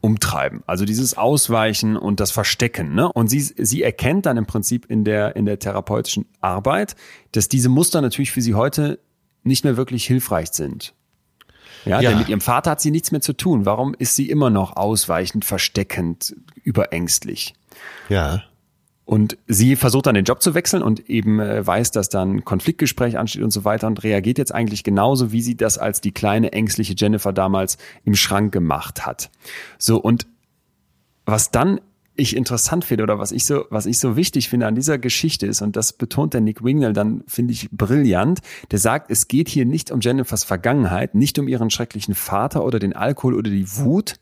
umtreiben. Also dieses Ausweichen und das Verstecken. Ne? Und sie, sie erkennt dann im Prinzip in der, in der therapeutischen Arbeit, dass diese Muster natürlich für sie heute nicht mehr wirklich hilfreich sind. Ja, Ja. denn mit ihrem Vater hat sie nichts mehr zu tun. Warum ist sie immer noch ausweichend, versteckend, überängstlich? Ja. Und sie versucht dann den Job zu wechseln und eben äh, weiß, dass dann ein Konfliktgespräch ansteht und so weiter und reagiert jetzt eigentlich genauso, wie sie das als die kleine ängstliche Jennifer damals im Schrank gemacht hat. So und was dann ich interessant finde oder was ich so was ich so wichtig finde an dieser Geschichte ist und das betont der Nick Wingnall dann finde ich brillant. Der sagt, es geht hier nicht um Jennifers Vergangenheit, nicht um ihren schrecklichen Vater oder den Alkohol oder die Wut,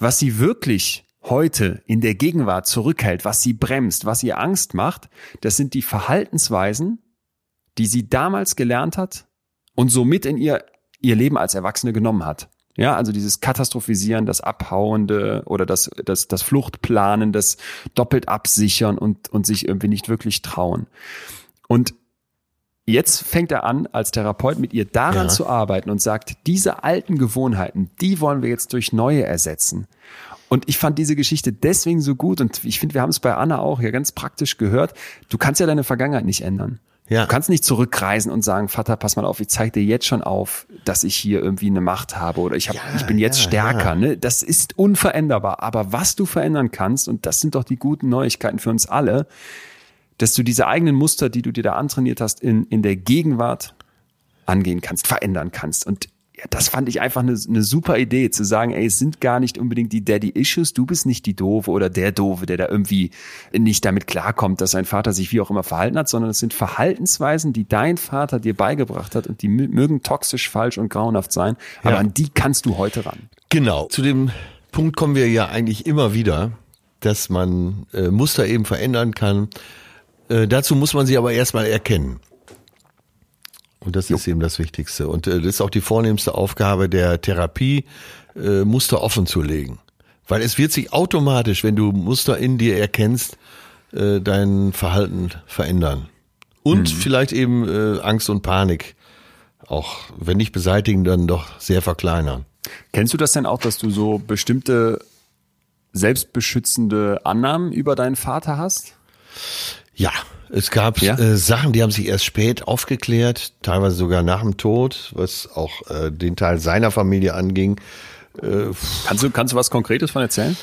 was sie wirklich heute in der Gegenwart zurückhält, was sie bremst, was ihr Angst macht, das sind die Verhaltensweisen, die sie damals gelernt hat und somit in ihr, ihr Leben als Erwachsene genommen hat. Ja, also dieses Katastrophisieren, das Abhauende oder das, das, das Fluchtplanen, das doppelt absichern und, und sich irgendwie nicht wirklich trauen. Und jetzt fängt er an, als Therapeut mit ihr daran Ja. zu arbeiten und sagt, diese alten Gewohnheiten, die wollen wir jetzt durch neue ersetzen. Und ich fand diese Geschichte deswegen so gut und ich finde, wir haben es bei Anna auch ja ganz praktisch gehört. Du kannst ja deine Vergangenheit nicht ändern. Ja. Du kannst nicht zurückreisen und sagen, Vater, pass mal auf, ich zeig dir jetzt schon auf, dass ich hier irgendwie eine Macht habe oder ich, hab, ich bin jetzt ja, stärker. ja. Ne? Das ist unveränderbar. Aber was du verändern kannst, und das sind doch die guten Neuigkeiten für uns alle, dass du diese eigenen Muster, die du dir da antrainiert hast, in, in der Gegenwart angehen kannst, verändern kannst. Und ja, das fand ich einfach eine, eine super Idee, zu sagen, ey, es sind gar nicht unbedingt die Daddy-Issues, du bist nicht die Doofe oder der Doofe, der da irgendwie nicht damit klarkommt, dass sein Vater sich wie auch immer verhalten hat, sondern es sind Verhaltensweisen, die dein Vater dir beigebracht hat und die mö- mögen toxisch, falsch und grauenhaft sein, aber Ja. an die kannst du heute ran. Genau. Zu dem Punkt kommen wir ja eigentlich immer wieder, dass man äh, Muster eben verändern kann. Äh, dazu muss man sie aber erstmal erkennen. Und das ist eben das Wichtigste. Und äh, das ist auch die vornehmste Aufgabe der Therapie, äh, Muster offen zu legen. Weil es wird sich automatisch, wenn du Muster in dir erkennst, äh, dein Verhalten verändern. Und vielleicht eben äh, Angst und Panik auch, wenn nicht beseitigen, dann doch sehr verkleinern. Kennst du das denn auch, dass du so bestimmte selbstbeschützende Annahmen über deinen Vater hast? Ja, es gab Ja? äh, Sachen, die haben sich erst spät aufgeklärt, teilweise sogar nach dem Tod, was auch äh, den Teil seiner Familie anging. Kannst du, kannst du was Konkretes von erzählen?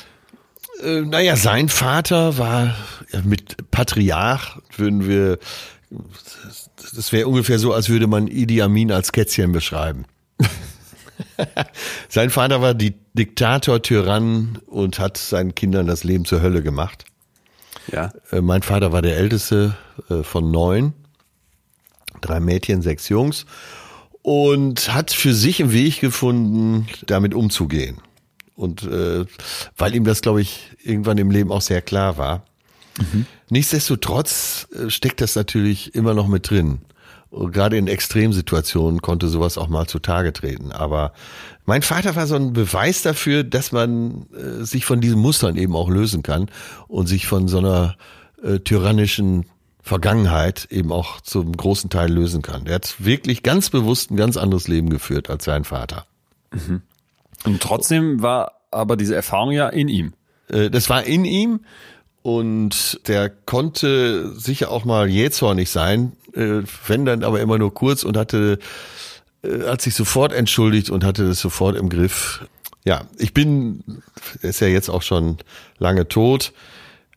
Äh, naja, sein Vater war mit Patriarch, würden wir, das wäre ungefähr so, als würde man Idi Amin als Kätzchen beschreiben. sein Vater war die Diktator, Tyrann und hat seinen Kindern das Leben zur Hölle gemacht. Ja. Äh, Mein Vater war der älteste äh, von neun. Drei Mädchen, sechs Jungs. Und hat für sich einen Weg gefunden, damit umzugehen. Und äh, weil ihm das, glaube ich, irgendwann im Leben auch sehr klar war. Nichtsdestotrotz äh, steckt das natürlich immer noch mit drin. Gerade in Extremsituationen konnte sowas auch mal zutage treten. Aber mein Vater war so ein Beweis dafür, dass man äh, sich von diesen Mustern eben auch lösen kann und sich von so einer äh, tyrannischen Vergangenheit eben auch zum großen Teil lösen kann. Er hat wirklich ganz bewusst ein ganz anderes Leben geführt als sein Vater. Und trotzdem war aber diese Erfahrung ja in ihm. Äh, Das war in ihm Und der konnte sicher auch mal jähzornig sein, äh, wenn dann aber immer nur kurz und hatte, äh, hat sich sofort entschuldigt und hatte das sofort im Griff. Ja, ich bin, ist ja jetzt auch schon lange tot,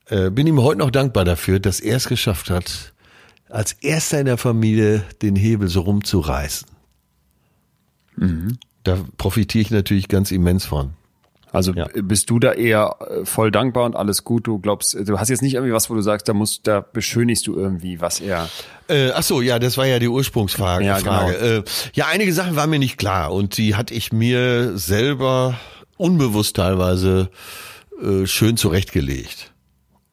äh, bin ihm heute noch dankbar dafür, dass er es geschafft hat, als erster in der Familie den Hebel so rumzureißen. Mhm. Da profitiere ich natürlich ganz immens von. Also ja. bist du da eher äh, voll dankbar und alles gut? Du glaubst, du hast jetzt nicht irgendwie was, wo du sagst, da musst, da beschönigst du irgendwie, was er. Äh, ach so, ja, das war ja die Ursprungsfrage. Ja, Frage. Genau. Äh, ja, einige Sachen waren mir nicht klar und die hatte ich mir selber unbewusst teilweise äh, schön zurechtgelegt.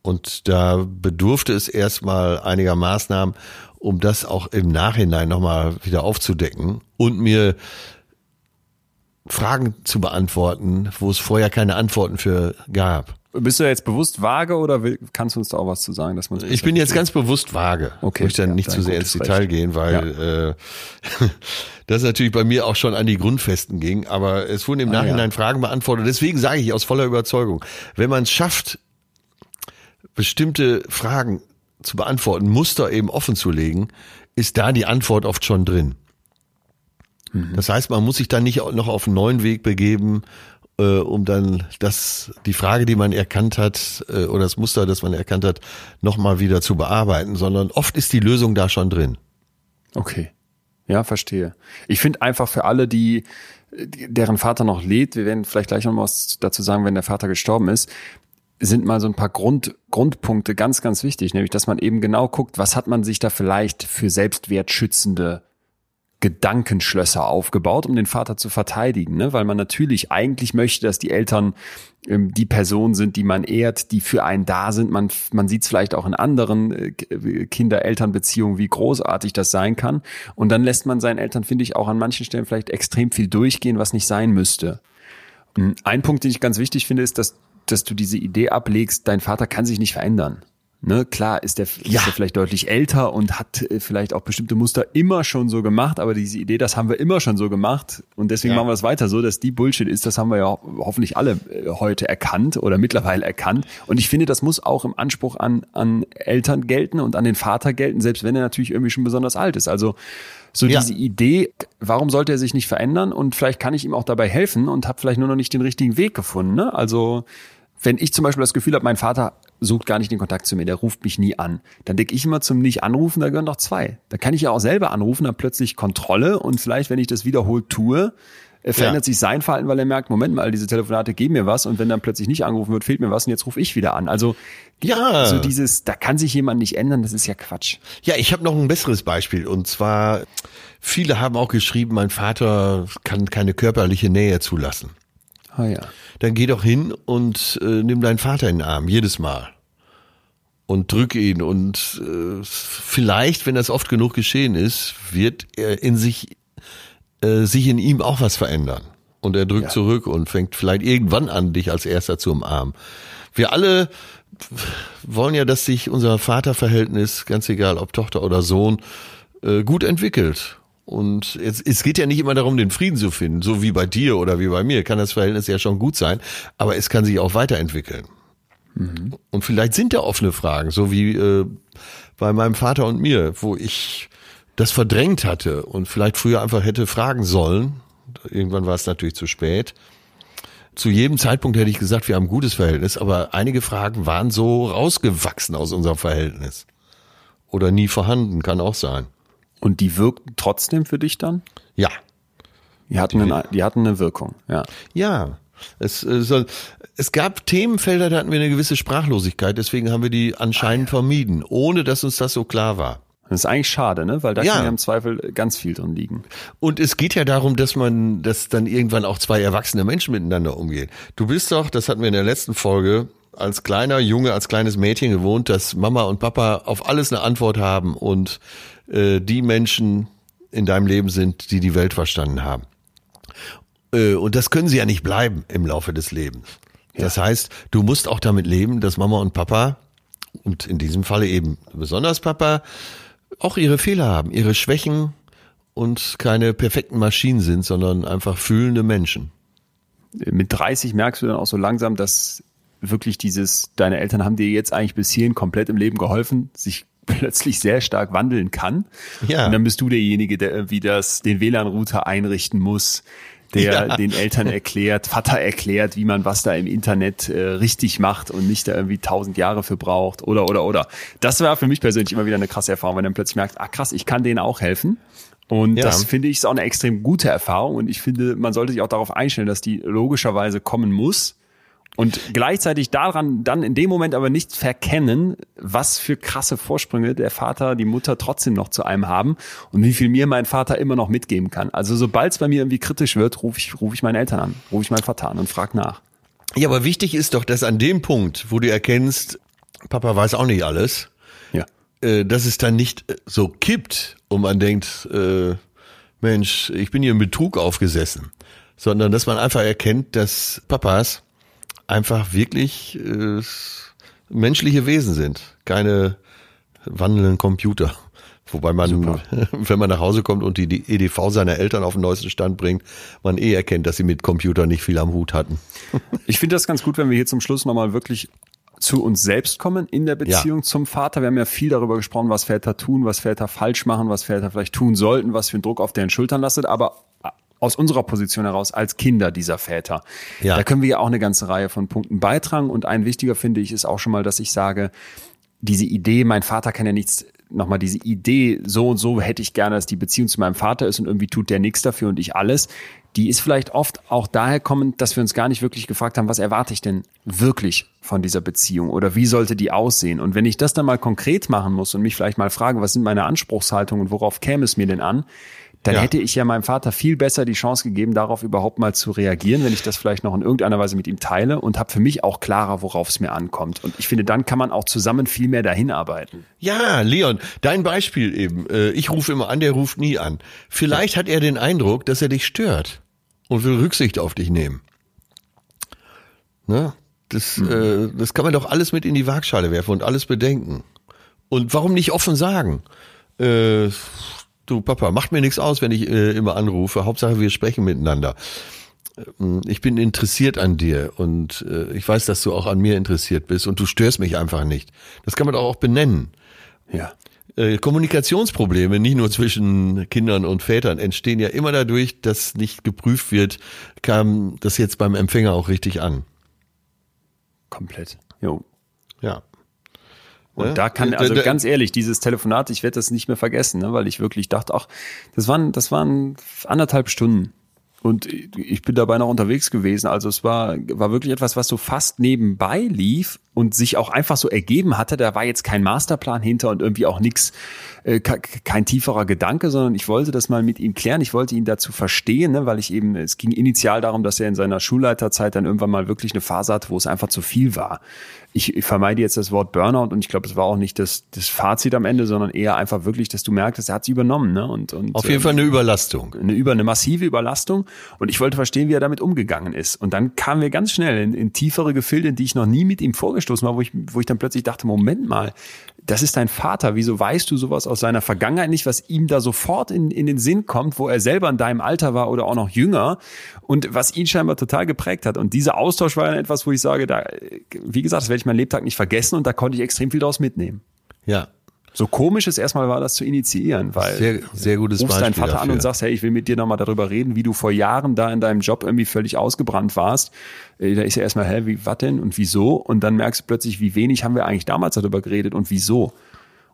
Und da bedurfte es erstmal einiger Maßnahmen, um das auch im Nachhinein nochmal wieder aufzudecken und mir Fragen zu beantworten, wo es vorher keine Antworten für gab. Bist du jetzt bewusst vage oder will, kannst du uns da auch was zu sagen, dass man Ich bin jetzt ganz bewusst vage. Okay. Ich möchte dann ja, nicht zu sehr ins Detail Recht. gehen, weil ja. äh, das natürlich bei mir auch schon an die Grundfesten ging. Aber es wurden im ah, Nachhinein ja. Fragen beantwortet. Deswegen sage ich aus voller Überzeugung, wenn man es schafft, bestimmte Fragen zu beantworten, Muster eben offen zu legen, ist da die Antwort oft schon drin. Mhm. Das heißt, man muss sich dann nicht noch auf einen neuen Weg begeben, äh, um dann das, die Frage, die man erkannt hat, äh, oder das Muster, das man erkannt hat, nochmal wieder zu bearbeiten, sondern oft ist die Lösung da schon drin. Okay. Ja, verstehe. Ich finde einfach für alle, die, deren Vater noch lebt, wir werden vielleicht gleich noch was dazu sagen, wenn der Vater gestorben ist, sind mal so ein paar Grund, Grundpunkte ganz, ganz wichtig, nämlich dass man eben genau guckt, was hat man sich da vielleicht für selbstwertschützende Gedankenschlösser aufgebaut, um den Vater zu verteidigen, ne? weil man natürlich eigentlich möchte, dass die Eltern ähm, die Personen sind, die man ehrt, die für einen da sind. Man, man sieht es vielleicht auch in anderen äh, Kinder-Eltern-Beziehungen, wie großartig das sein kann. Und dann lässt man seinen Eltern, finde ich, auch an manchen Stellen vielleicht extrem viel durchgehen, was nicht sein müsste. Hm, ein Punkt, den ich ganz wichtig finde, ist, dass, dass du diese Idee ablegst, dein Vater kann sich nicht verändern. Ne, klar ist der, ja. ist der vielleicht deutlich älter und hat äh, vielleicht auch bestimmte Muster immer schon so gemacht, aber diese Idee, das haben wir immer schon so gemacht und deswegen ja. machen wir es weiter so, dass die Bullshit ist, das haben wir ja hoffentlich alle äh, heute erkannt oder mittlerweile erkannt. Und ich finde, das muss auch im Anspruch an, an Eltern gelten und an den Vater gelten, selbst wenn er natürlich irgendwie schon besonders alt ist. Also so ja. diese Idee, warum sollte er sich nicht verändern und vielleicht kann ich ihm auch dabei helfen und habe vielleicht nur noch nicht den richtigen Weg gefunden. Ne? Also wenn ich zum Beispiel das Gefühl habe, mein Vater sucht gar nicht den Kontakt zu mir, der ruft mich nie an. Dann denke ich immer zum Nicht-Anrufen, da gehören doch zwei. Da kann ich ja auch selber anrufen, dann plötzlich Kontrolle und vielleicht, wenn ich das wiederholt tue, äh, verändert ja. sich sein Verhalten, weil er merkt, Moment mal, diese Telefonate geben mir was und wenn dann plötzlich nicht angerufen wird, fehlt mir was und jetzt rufe ich wieder an. Also ja, so dieses, da kann sich jemand nicht ändern, das ist ja Quatsch. Ja, ich habe noch ein besseres Beispiel und zwar viele haben auch geschrieben, mein Vater kann keine körperliche Nähe zulassen. Ah ja. Dann geh doch hin und äh, nimm deinen Vater in den Arm, jedes Mal. Und drück ihn. Und äh, vielleicht, wenn das oft genug geschehen ist, wird er in sich, äh, sich in ihm auch was verändern. Und er drückt ja. zurück und fängt vielleicht irgendwann an, dich als erster zu umarmen. Wir alle wollen ja, dass sich unser Vaterverhältnis, ganz egal ob Tochter oder Sohn, äh, gut entwickelt. Und es, es geht ja nicht immer darum, den Frieden zu finden, so wie bei dir oder wie bei mir, kann das Verhältnis ja schon gut sein, aber es kann sich auch weiterentwickeln. Mhm. Und vielleicht sind da offene Fragen, so wie äh, bei meinem Vater und mir, wo ich das verdrängt hatte und vielleicht früher einfach hätte fragen sollen. Irgendwann war es natürlich zu spät. Zu jedem Zeitpunkt hätte ich gesagt, wir haben ein gutes Verhältnis, aber einige Fragen waren so rausgewachsen aus unserem Verhältnis. Oder nie vorhanden, kann auch sein. Und die wirkten trotzdem für dich dann? Ja. Die hatten, eine, die hatten eine Wirkung, ja. Ja. Es, es, äh, es gab Themenfelder, da hatten wir eine gewisse Sprachlosigkeit, deswegen haben wir die anscheinend ah, ja. vermieden, ohne dass uns das so klar war. Das ist eigentlich schade, ne? Weil da ja. kann ja im Zweifel ganz viel drin liegen. Und es geht ja darum, dass man, dass dann irgendwann auch zwei erwachsene Menschen miteinander umgehen. Du bist doch, das hatten wir in der letzten Folge, als kleiner Junge, als kleines Mädchen gewohnt, dass Mama und Papa auf alles eine Antwort haben und äh, die Menschen in deinem Leben sind, die die Welt verstanden haben. Äh, und das können sie ja nicht bleiben im Laufe des Lebens. Das heißt, du musst auch damit leben, dass Mama und Papa und in diesem Falle eben besonders Papa auch ihre Fehler haben, ihre Schwächen und keine perfekten Maschinen sind, sondern einfach fühlende Menschen. Mit 30 merkst du dann auch so langsam, dass wirklich dieses, deine Eltern haben dir jetzt eigentlich bis hierhin komplett im Leben geholfen, sich plötzlich sehr stark wandeln kann. Ja. Und dann bist du derjenige, der irgendwie das, den WLAN-Router einrichten muss, der Ja. den Eltern erklärt, Vater erklärt, wie man was da im Internet äh, richtig macht und nicht da irgendwie tausend Jahre für braucht oder oder oder. Das war für mich persönlich immer wieder eine krasse Erfahrung, wenn man dann plötzlich merkt, ah krass, ich kann denen auch helfen. Und Ja. das finde ich ist auch eine extrem gute Erfahrung und ich finde, man sollte sich auch darauf einstellen, dass die logischerweise kommen muss. Und gleichzeitig daran dann in dem Moment aber nicht verkennen, was für krasse Vorsprünge der Vater, die Mutter trotzdem noch zu einem haben und wie viel mir mein Vater immer noch mitgeben kann. Also sobald es bei mir irgendwie kritisch wird, rufe ich, rufe ich meine Eltern an, rufe ich meinen Vater an und frage nach. Ja, aber wichtig ist doch, dass an dem Punkt, wo du erkennst, Papa weiß auch nicht alles, Ja. äh, dass es dann nicht äh, so kippt und man denkt, äh, Mensch, ich bin hier im Betrug aufgesessen, sondern dass man einfach erkennt, dass Papas einfach wirklich äh, menschliche Wesen sind, keine wandelnden Computer. Wobei man, wenn man nach Hause kommt und die, EDV seiner Eltern auf den neuesten Stand bringt, man eh erkennt, dass sie mit Computer nicht viel am Hut hatten. Ich finde das ganz gut, wenn wir hier zum Schluss nochmal wirklich zu uns selbst kommen in der Beziehung zum Vater. Wir haben ja viel darüber gesprochen, was Väter tun, was Väter falsch machen, was Väter vielleicht tun sollten, was für einen Druck auf deren Schultern lastet, aber aus unserer Position heraus als Kinder dieser Väter. Ja. Da können wir ja auch eine ganze Reihe von Punkten beitragen und ein wichtiger finde ich ist auch schon mal, dass ich sage, diese Idee, mein Vater kann ja nichts, nochmal diese Idee, so und so hätte ich gerne, dass die Beziehung zu meinem Vater ist und irgendwie tut der nichts dafür und ich alles, die ist vielleicht oft auch daher kommend, dass wir uns gar nicht wirklich gefragt haben, was erwarte ich denn wirklich von dieser Beziehung oder wie sollte die aussehen? Und wenn ich das dann mal konkret machen muss und mich vielleicht mal frage, was sind meine Anspruchshaltungen und worauf käme es mir denn an? Dann Ja. hätte ich ja meinem Vater viel besser die Chance gegeben, darauf überhaupt mal zu reagieren, wenn ich das vielleicht noch in irgendeiner Weise mit ihm teile und habe für mich auch klarer, worauf es mir ankommt. Und ich finde, dann kann man auch zusammen viel mehr dahin arbeiten. Ja, Leon, dein Beispiel eben. Äh, Ich rufe immer an, der ruft nie an. Vielleicht hat er den Eindruck, dass er dich stört und will Rücksicht auf dich nehmen. Ne? Das, äh, das kann man doch alles mit in die Waagschale werfen und alles bedenken. Und warum nicht offen sagen? Äh, du Papa, macht mir nichts aus, wenn ich äh, immer anrufe. Hauptsache, wir sprechen miteinander. Ähm, Ich bin interessiert an dir und äh, ich weiß, dass du auch an mir interessiert bist und du störst mich einfach nicht. Das kann man doch auch benennen. Ja. Äh, Kommunikationsprobleme, nicht nur zwischen Kindern und Vätern, entstehen ja immer dadurch, dass nicht geprüft wird, kam das jetzt beim Empfänger auch richtig an. Komplett. Jo. Ja. Und Ja? da kann, also ganz ehrlich, dieses Telefonat, ich werde das nicht mehr vergessen, ne, weil ich wirklich dachte, ach, das waren, das waren anderthalb Stunden. Und ich bin dabei noch unterwegs gewesen. Also es war, war wirklich etwas, was so fast nebenbei lief und sich auch einfach so ergeben hatte. Da war jetzt kein Masterplan hinter und irgendwie auch nichts, äh, ke- kein tieferer Gedanke, sondern ich wollte das mal mit ihm klären. Ich wollte ihn dazu verstehen, ne, weil ich eben, es ging initial darum, dass er in seiner Schulleiterzeit dann irgendwann mal wirklich eine Phase hatte, wo es einfach zu viel war. Ich, ich vermeide jetzt das Wort Burnout und ich glaube, es war auch nicht das, das Fazit am Ende, sondern eher einfach wirklich, dass du merkst, er hat sie übernommen. Ne? Und, und, Auf jeden ähm, Fall eine Überlastung. eine, über, eine massive Überlastung und ich wollte verstehen, wie er damit umgegangen ist. Und dann kamen wir ganz schnell in, in tiefere Gefilde, die ich noch nie mit ihm vorgestoßen war, wo ich, wo ich dann plötzlich dachte, Moment mal, das ist dein Vater, wieso weißt du sowas aus seiner Vergangenheit nicht, was ihm da sofort in, in den Sinn kommt, wo er selber in deinem Alter war oder auch noch jünger und was ihn scheinbar total geprägt hat. Und dieser Austausch war dann etwas, wo ich sage, da, wie gesagt, das werde ich mein Lebtag nicht vergessen und da konnte ich extrem viel daraus mitnehmen. Ja. So komisch es erstmal war, das zu initiieren, weil Sehr, sehr gutes rufst Beispiel deinen Vater an dafür. und sagst, hey, ich will mit dir nochmal darüber reden, wie du vor Jahren da in deinem Job irgendwie völlig ausgebrannt warst. Äh, Da ist ja erstmal, hä, wie, was denn und wieso? Und dann merkst du plötzlich, wie wenig haben wir eigentlich damals darüber geredet und wieso?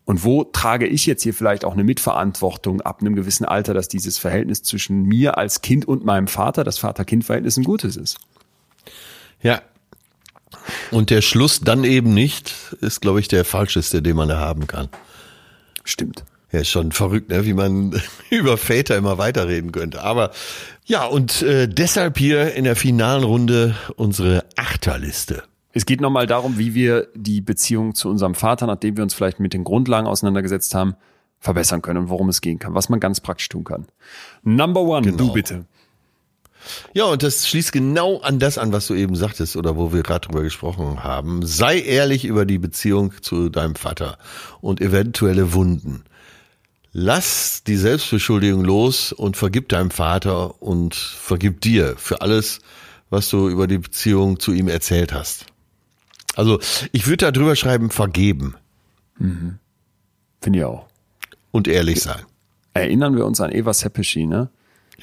Und wo trage ich jetzt hier vielleicht auch eine Mitverantwortung ab einem gewissen Alter, dass dieses Verhältnis zwischen mir als Kind und meinem Vater, das Vater-Kind-Verhältnis ein gutes ist? Ja. Und der Schluss dann eben nicht, ist, glaube ich, der falscheste, den man da haben kann. Stimmt. Ja, ist schon verrückt, ne? wie man über Väter immer weiterreden könnte. Aber ja, und äh, deshalb hier in der finalen Runde unsere Achterliste. Es geht nochmal darum, wie wir die Beziehung zu unserem Vater, nachdem wir uns vielleicht mit den Grundlagen auseinandergesetzt haben, verbessern können und worum es gehen kann, was man ganz praktisch tun kann. Number one, Genau. du bitte. Ja, und das schließt genau an das an, was du eben sagtest oder wo wir gerade drüber gesprochen haben. Sei ehrlich über die Beziehung zu deinem Vater und eventuelle Wunden. Lass die Selbstbeschuldigung los und vergib deinem Vater und vergib dir für alles, was du über die Beziehung zu ihm erzählt hast. Also ich würde da drüber schreiben, vergeben Finde ich auch. und ehrlich sein. Erinnern wir uns an Eva Seppischi, ne?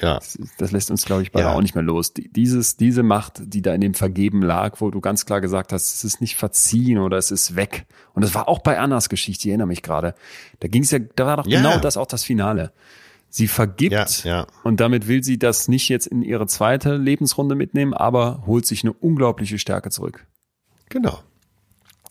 Ja. Das, das lässt uns, glaube ich, beide Ja. auch nicht mehr los. Die, dieses, diese Macht, die da in dem Vergeben lag, wo du ganz klar gesagt hast, es ist nicht verziehen oder es ist weg. Und das war auch bei Annas Geschichte, ich erinnere mich gerade. Da ging es ja, da war doch Ja. genau das auch das Finale. Sie vergibt Ja, und damit will sie das nicht jetzt in ihre zweite Lebensrunde mitnehmen, aber holt sich eine unglaubliche Stärke zurück. Genau.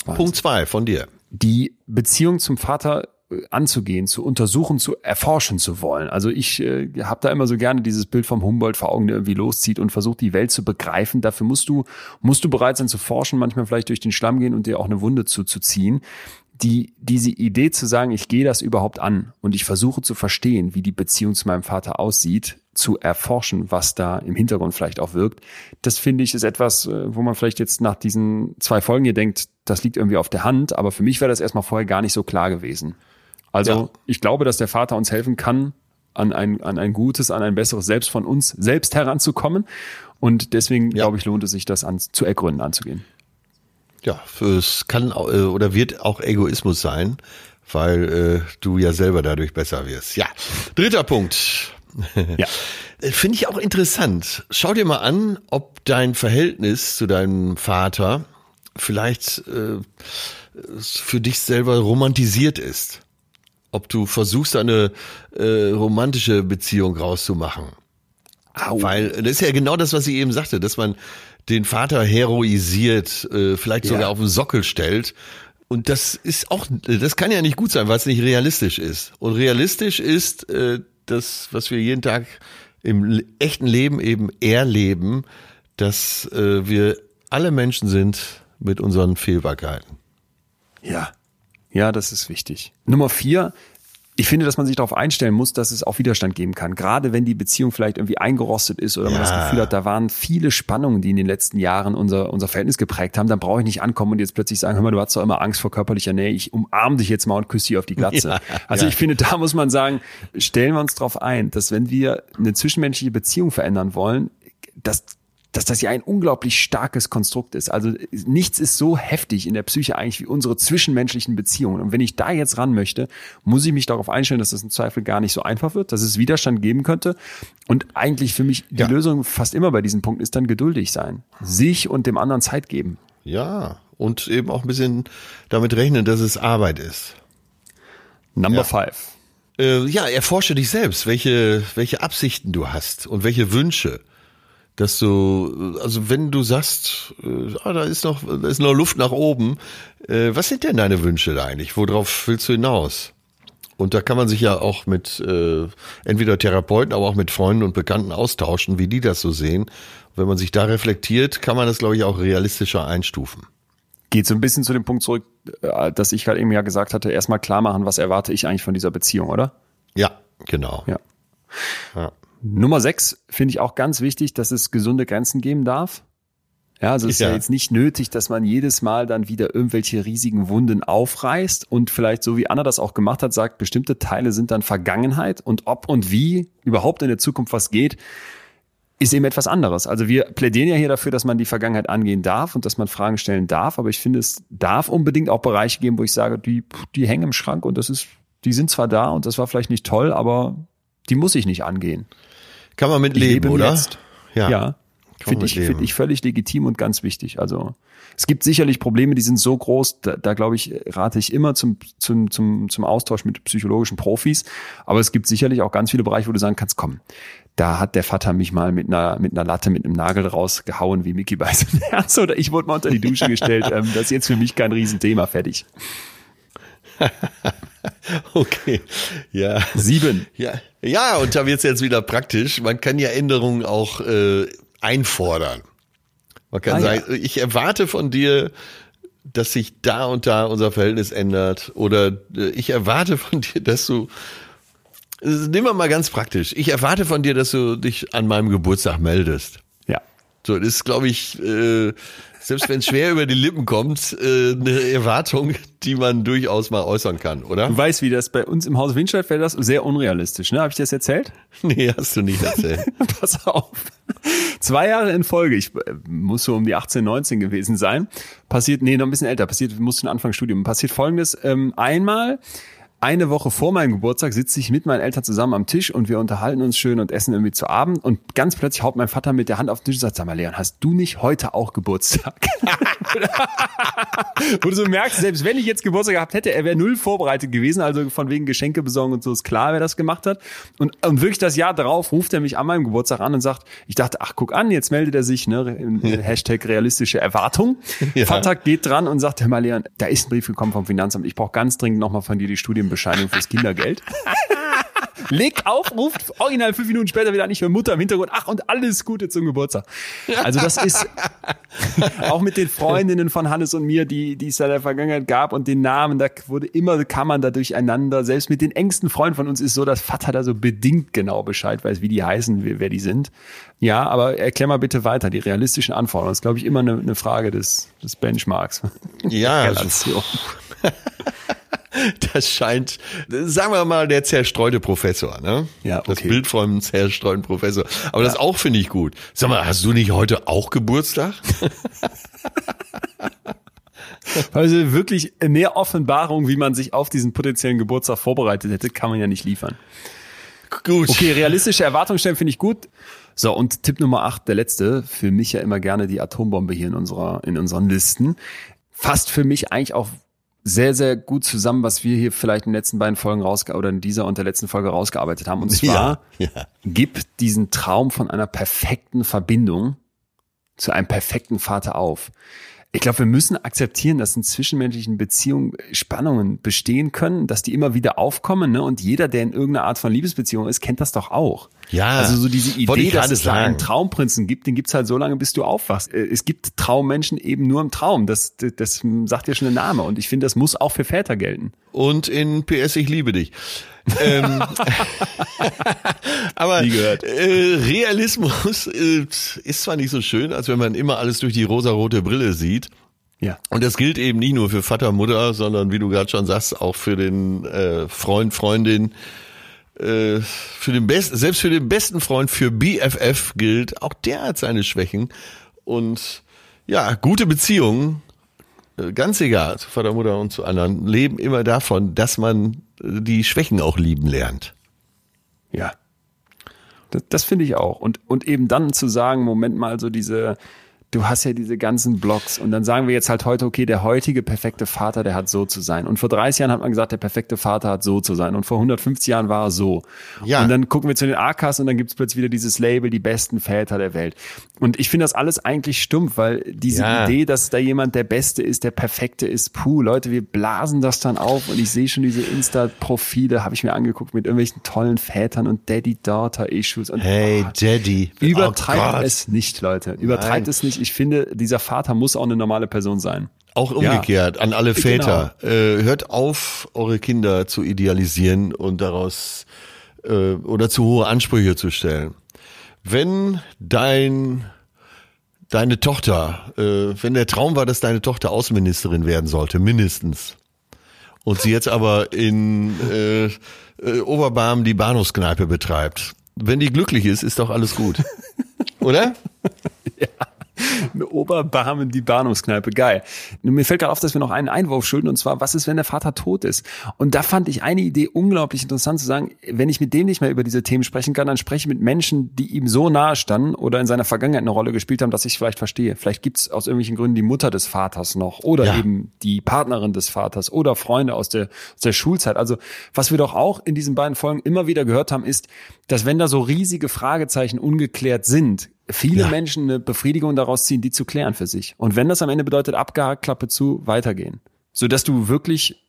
Wahnsinn. Punkt zwei von dir. die Beziehung zum Vater anzugehen, zu untersuchen, zu erforschen zu wollen. Also ich äh, habe da immer so gerne dieses Bild vom Humboldt vor Augen, der irgendwie loszieht und versucht, die Welt zu begreifen. Dafür musst du, musst du bereit sein zu forschen, manchmal vielleicht durch den Schlamm gehen und dir auch eine Wunde zuzuziehen. Die, diese Idee zu sagen, ich gehe das überhaupt an und ich versuche zu verstehen, wie die Beziehung zu meinem Vater aussieht, zu erforschen, was da im Hintergrund vielleicht auch wirkt, das finde ich ist etwas, äh, wo man vielleicht jetzt nach diesen zwei Folgen hier denkt, das liegt irgendwie auf der Hand, aber für mich wäre das erstmal vorher gar nicht so klar gewesen. Also Ja. ich glaube, dass der Vater uns helfen kann, an ein, an ein gutes, an ein besseres Selbst von uns selbst heranzukommen. Und deswegen, Ja. glaube ich, lohnt es sich, das an, zu ergründen anzugehen. Ja, es kann äh, oder wird auch Egoismus sein, weil äh, du ja selber dadurch besser wirst. Ja. Dritter Punkt. Ja. Äh, Finde ich auch interessant. Schau dir mal an, ob dein Verhältnis zu deinem Vater vielleicht äh, für dich selber romantisiert ist. Ob du versuchst, eine äh, romantische Beziehung rauszumachen. Au. Weil das ist ja genau das, was ich eben sagte, dass man den Vater heroisiert, äh, vielleicht Ja. sogar auf den Sockel stellt. Und das ist auch, das kann ja nicht gut sein, weil es nicht realistisch ist. Und realistisch ist äh, das, was wir jeden Tag im echten Leben eben erleben, dass äh, wir alle Menschen sind mit unseren Fehlbarkeiten. Ja. Ja, das ist wichtig. Nummer vier. Ich finde, dass man sich darauf einstellen muss, dass es auch Widerstand geben kann. Gerade wenn die Beziehung vielleicht irgendwie eingerostet ist oder man das Ja. Gefühl hat, da waren viele Spannungen, die in den letzten Jahren unser, unser Verhältnis geprägt haben, dann brauche ich nicht ankommen und jetzt plötzlich sagen, hör mal, du hast doch immer Angst vor körperlicher Nähe, ich umarm dich jetzt mal und küsse dich auf die Glatze. Ja, also ja. ich finde, da muss man sagen, stellen wir uns darauf ein, dass wenn wir eine zwischenmenschliche Beziehung verändern wollen, dass dass das ja ein unglaublich starkes Konstrukt ist. Also nichts ist so heftig in der Psyche eigentlich wie unsere zwischenmenschlichen Beziehungen. Und wenn ich da jetzt ran möchte, muss ich mich darauf einstellen, dass das im Zweifel gar nicht so einfach wird, dass es Widerstand geben könnte. Und eigentlich für mich die Ja. Lösung fast immer bei diesem Punkt ist dann geduldig sein. Sich und dem anderen Zeit geben. Ja, und eben auch ein bisschen damit rechnen, dass es Arbeit ist. Number Ja. five. Äh, ja, erforsche dich selbst, welche, welche Absichten du hast und welche Wünsche. Dass du, also wenn du sagst, äh, ah, da ist noch, da ist noch Luft nach oben, äh, was sind denn deine Wünsche da eigentlich? Worauf willst du hinaus? Und da kann man sich ja auch mit äh, entweder Therapeuten, aber auch mit Freunden und Bekannten austauschen, wie die das so sehen. Und wenn man sich da reflektiert, kann man das, glaube ich, auch realistischer einstufen. Geht so ein bisschen zu dem Punkt zurück, äh, dass ich gerade eben ja gesagt hatte, erstmal klar machen, was erwarte ich eigentlich von dieser Beziehung, oder? Ja, genau. Ja. Ja. Nummer sechs finde ich auch ganz wichtig, dass es gesunde Grenzen geben darf. Ja, also es ist ja Ja. jetzt nicht nötig, dass man jedes Mal dann wieder irgendwelche riesigen Wunden aufreißt und vielleicht so wie Anna das auch gemacht hat, sagt, bestimmte Teile sind dann Vergangenheit und ob und wie überhaupt in der Zukunft was geht, ist eben etwas anderes. Also wir plädieren ja hier dafür, dass man die Vergangenheit angehen darf und dass man Fragen stellen darf, aber ich finde, es darf unbedingt auch Bereiche geben, wo ich sage, die, die hängen im Schrank und das ist, die sind zwar da und das war vielleicht nicht toll, aber die muss ich nicht angehen. Kann man mit Ich leben, oder? Jetzt. Ja. Ja, finde ich, finde ich völlig legitim und ganz wichtig. Also es gibt sicherlich Probleme, die sind so groß, da, da glaube ich, rate ich immer zum, zum, zum, zum Austausch mit psychologischen Profis. Aber es gibt sicherlich auch ganz viele Bereiche, wo du sagen kannst, komm, da hat der Vater mich mal mit einer, mit einer Latte, mit einem Nagel rausgehauen, wie Mickey bei seinem Herz, oder ich wurde mal unter die Dusche gestellt. Ähm, das ist jetzt für mich kein Riesenthema. Fertig. Okay. Ja. Sieben. Ja, ja und da wird's jetzt wieder praktisch. Man kann ja Änderungen auch äh, einfordern. Man kann Ah, sagen, ich erwarte von dir, dass sich da und da unser Verhältnis ändert. Oder äh, ich erwarte von dir, dass du. äh, Nehmen wir mal ganz praktisch. Ich erwarte von dir, dass du dich an meinem Geburtstag meldest. Ja. So, das ist, glaube ich, äh, selbst wenn es schwer über die Lippen kommt, äh, eine Erwartung, die man durchaus mal äußern kann, oder? Du weißt, wie das bei uns im Haus Winscheid wäre das sehr unrealistisch, ne? Habe ich dir das erzählt? Nee, hast du nicht erzählt. Pass auf. Zwei Jahre in Folge, ich äh, muss so um die 18, 19 gewesen sein, passiert, nee, noch ein bisschen älter, passiert, muss ein Anfangsstudium, passiert folgendes, ähm, einmal eine Woche vor meinem Geburtstag sitze ich mit meinen Eltern zusammen am Tisch und wir unterhalten uns schön und essen irgendwie zu Abend und ganz plötzlich haut mein Vater mit der Hand auf den Tisch und sagt, sag mal Leon, hast du nicht heute auch Geburtstag? Wo du so merkst, selbst wenn ich jetzt Geburtstag gehabt hätte, er wäre null vorbereitet gewesen, also von wegen Geschenke besorgen und so ist klar, wer das gemacht hat. Und, und wirklich das Jahr darauf ruft er mich an meinem Geburtstag an und sagt, ich dachte, ach guck an, jetzt meldet er sich, ne, Hashtag realistische Erwartung. Ja. Vater geht dran und sagt, hör mal Leon, da ist ein Brief gekommen vom Finanzamt, ich brauche ganz dringend nochmal von dir die Studienbescheinigung fürs Kindergeld. legt auf, ruft original fünf Minuten später wieder an, ich höre Mutter im Hintergrund, ach und alles Gute zum Geburtstag. Also das ist auch mit den Freundinnen von Hannes und mir, die, die es da in der Vergangenheit gab und den Namen, da wurde immer, kam man da durcheinander. Selbst mit den engsten Freunden von uns ist so, dass Vater da so bedingt genau Bescheid weiß, wie die heißen, wer, wer die sind. Ja, aber erklär mal bitte weiter, die realistischen Anforderungen. Das ist, glaube ich, immer eine, eine Frage des, des Benchmarks. Ja, also, das scheint, sagen wir mal, der zerstreute Professor, ne? Ja, okay. Das Bild vom zerstreuten Professor. Aber ja. das auch finde ich gut. Sag mal, hast du nicht heute auch Geburtstag? Also wirklich mehr Offenbarung, wie man sich auf diesen potenziellen Geburtstag vorbereitet hätte, kann man ja nicht liefern. Gut. Okay, realistische Erwartungen stellen finde ich gut. So, und Tipp Nummer acht, der letzte, für mich ja immer gerne die Atombombe hier in unserer, in unseren Listen. Fasst für mich eigentlich auch sehr, sehr gut zusammen, was wir hier vielleicht in den letzten beiden Folgen rausge oder in dieser und der letzten Folge rausgearbeitet haben. Und zwar ja, ja. gib diesen Traum von einer perfekten Verbindung zu einem perfekten Vater auf. Ich glaube, wir müssen akzeptieren, dass in zwischenmenschlichen Beziehungen Spannungen bestehen können, dass die immer wieder aufkommen. Ne? Und jeder, der in irgendeiner Art von Liebesbeziehung ist, kennt das doch auch. Ja. Also so diese Idee, dass es da einen Traumprinzen gibt, den gibt's halt so lange, bis du aufwachst. Äh, es gibt Traummenschen eben nur im Traum. Das, das, das sagt ja schon der Name. Und ich finde, das muss auch für Väter gelten. Und in PS, ich liebe dich. ähm, aber äh, Realismus äh, ist zwar nicht so schön, als wenn man immer alles durch die rosarote Brille sieht. Ja. Und das gilt eben nicht nur für Vater, Mutter, sondern wie du gerade schon sagst, auch für den äh, Freund, Freundin, äh, für den besten, selbst für den besten Freund, für BFF gilt, auch der hat seine Schwächen. Und ja, gute Beziehungen äh, ganz egal, zu Vater, Mutter und zu anderen, leben immer davon, dass man äh, die Schwächen auch lieben lernt. Ja. Das, das finde ich auch. Und, und eben dann zu sagen, Moment mal, so diese, du hast ja diese ganzen Blogs und dann sagen wir jetzt halt heute, okay, der heutige perfekte Vater, der hat so zu sein. Und vor 30 Jahren hat man gesagt, der perfekte Vater hat so zu sein. Und vor 150 Jahren war er so. Ja. Und dann gucken wir zu den AKs und dann gibt's plötzlich wieder dieses Label, die besten Väter der Welt. Und ich finde das alles eigentlich stumpf, weil diese ja. Idee, dass da jemand der Beste ist, der Perfekte ist, puh, Leute, wir blasen das dann auf und ich sehe schon diese Insta-Profile, habe ich mir angeguckt mit irgendwelchen tollen Vätern und Daddy-Daughter-Issues. Hey, oh, Daddy. Übertreibt oh es nicht, Leute. Übertreibt Nein. es nicht ich finde, dieser Vater muss auch eine normale Person sein. Auch umgekehrt, ja. an alle Väter. Genau. Äh, hört auf, eure Kinder zu idealisieren und daraus äh, oder zu hohe Ansprüche zu stellen. Wenn dein deine Tochter, äh, wenn der Traum war, dass deine Tochter Außenministerin werden sollte, mindestens, und sie jetzt aber in äh, äh, Oberbarm die Bahnhofskneipe betreibt, wenn die glücklich ist, ist doch alles gut. Oder? ja. Oberbarmen die Bahnhofskneipe. Geil. Mir fällt gerade auf, dass wir noch einen Einwurf schulden und zwar, was ist, wenn der Vater tot ist? Und da fand ich eine Idee unglaublich interessant zu sagen, wenn ich mit dem nicht mehr über diese Themen sprechen kann, dann spreche ich mit Menschen, die ihm so nahe standen oder in seiner Vergangenheit eine Rolle gespielt haben, dass ich vielleicht verstehe. Vielleicht gibt es aus irgendwelchen Gründen die Mutter des Vaters noch oder ja. eben die Partnerin des Vaters oder Freunde aus der, aus der Schulzeit. Also was wir doch auch in diesen beiden Folgen immer wieder gehört haben, ist, dass wenn da so riesige Fragezeichen ungeklärt sind, viele ja. Menschen eine Befriedigung daraus ziehen, die zu klären für sich. Und wenn das am Ende bedeutet, abgehakt, Klappe zu, weitergehen. So dass du wirklich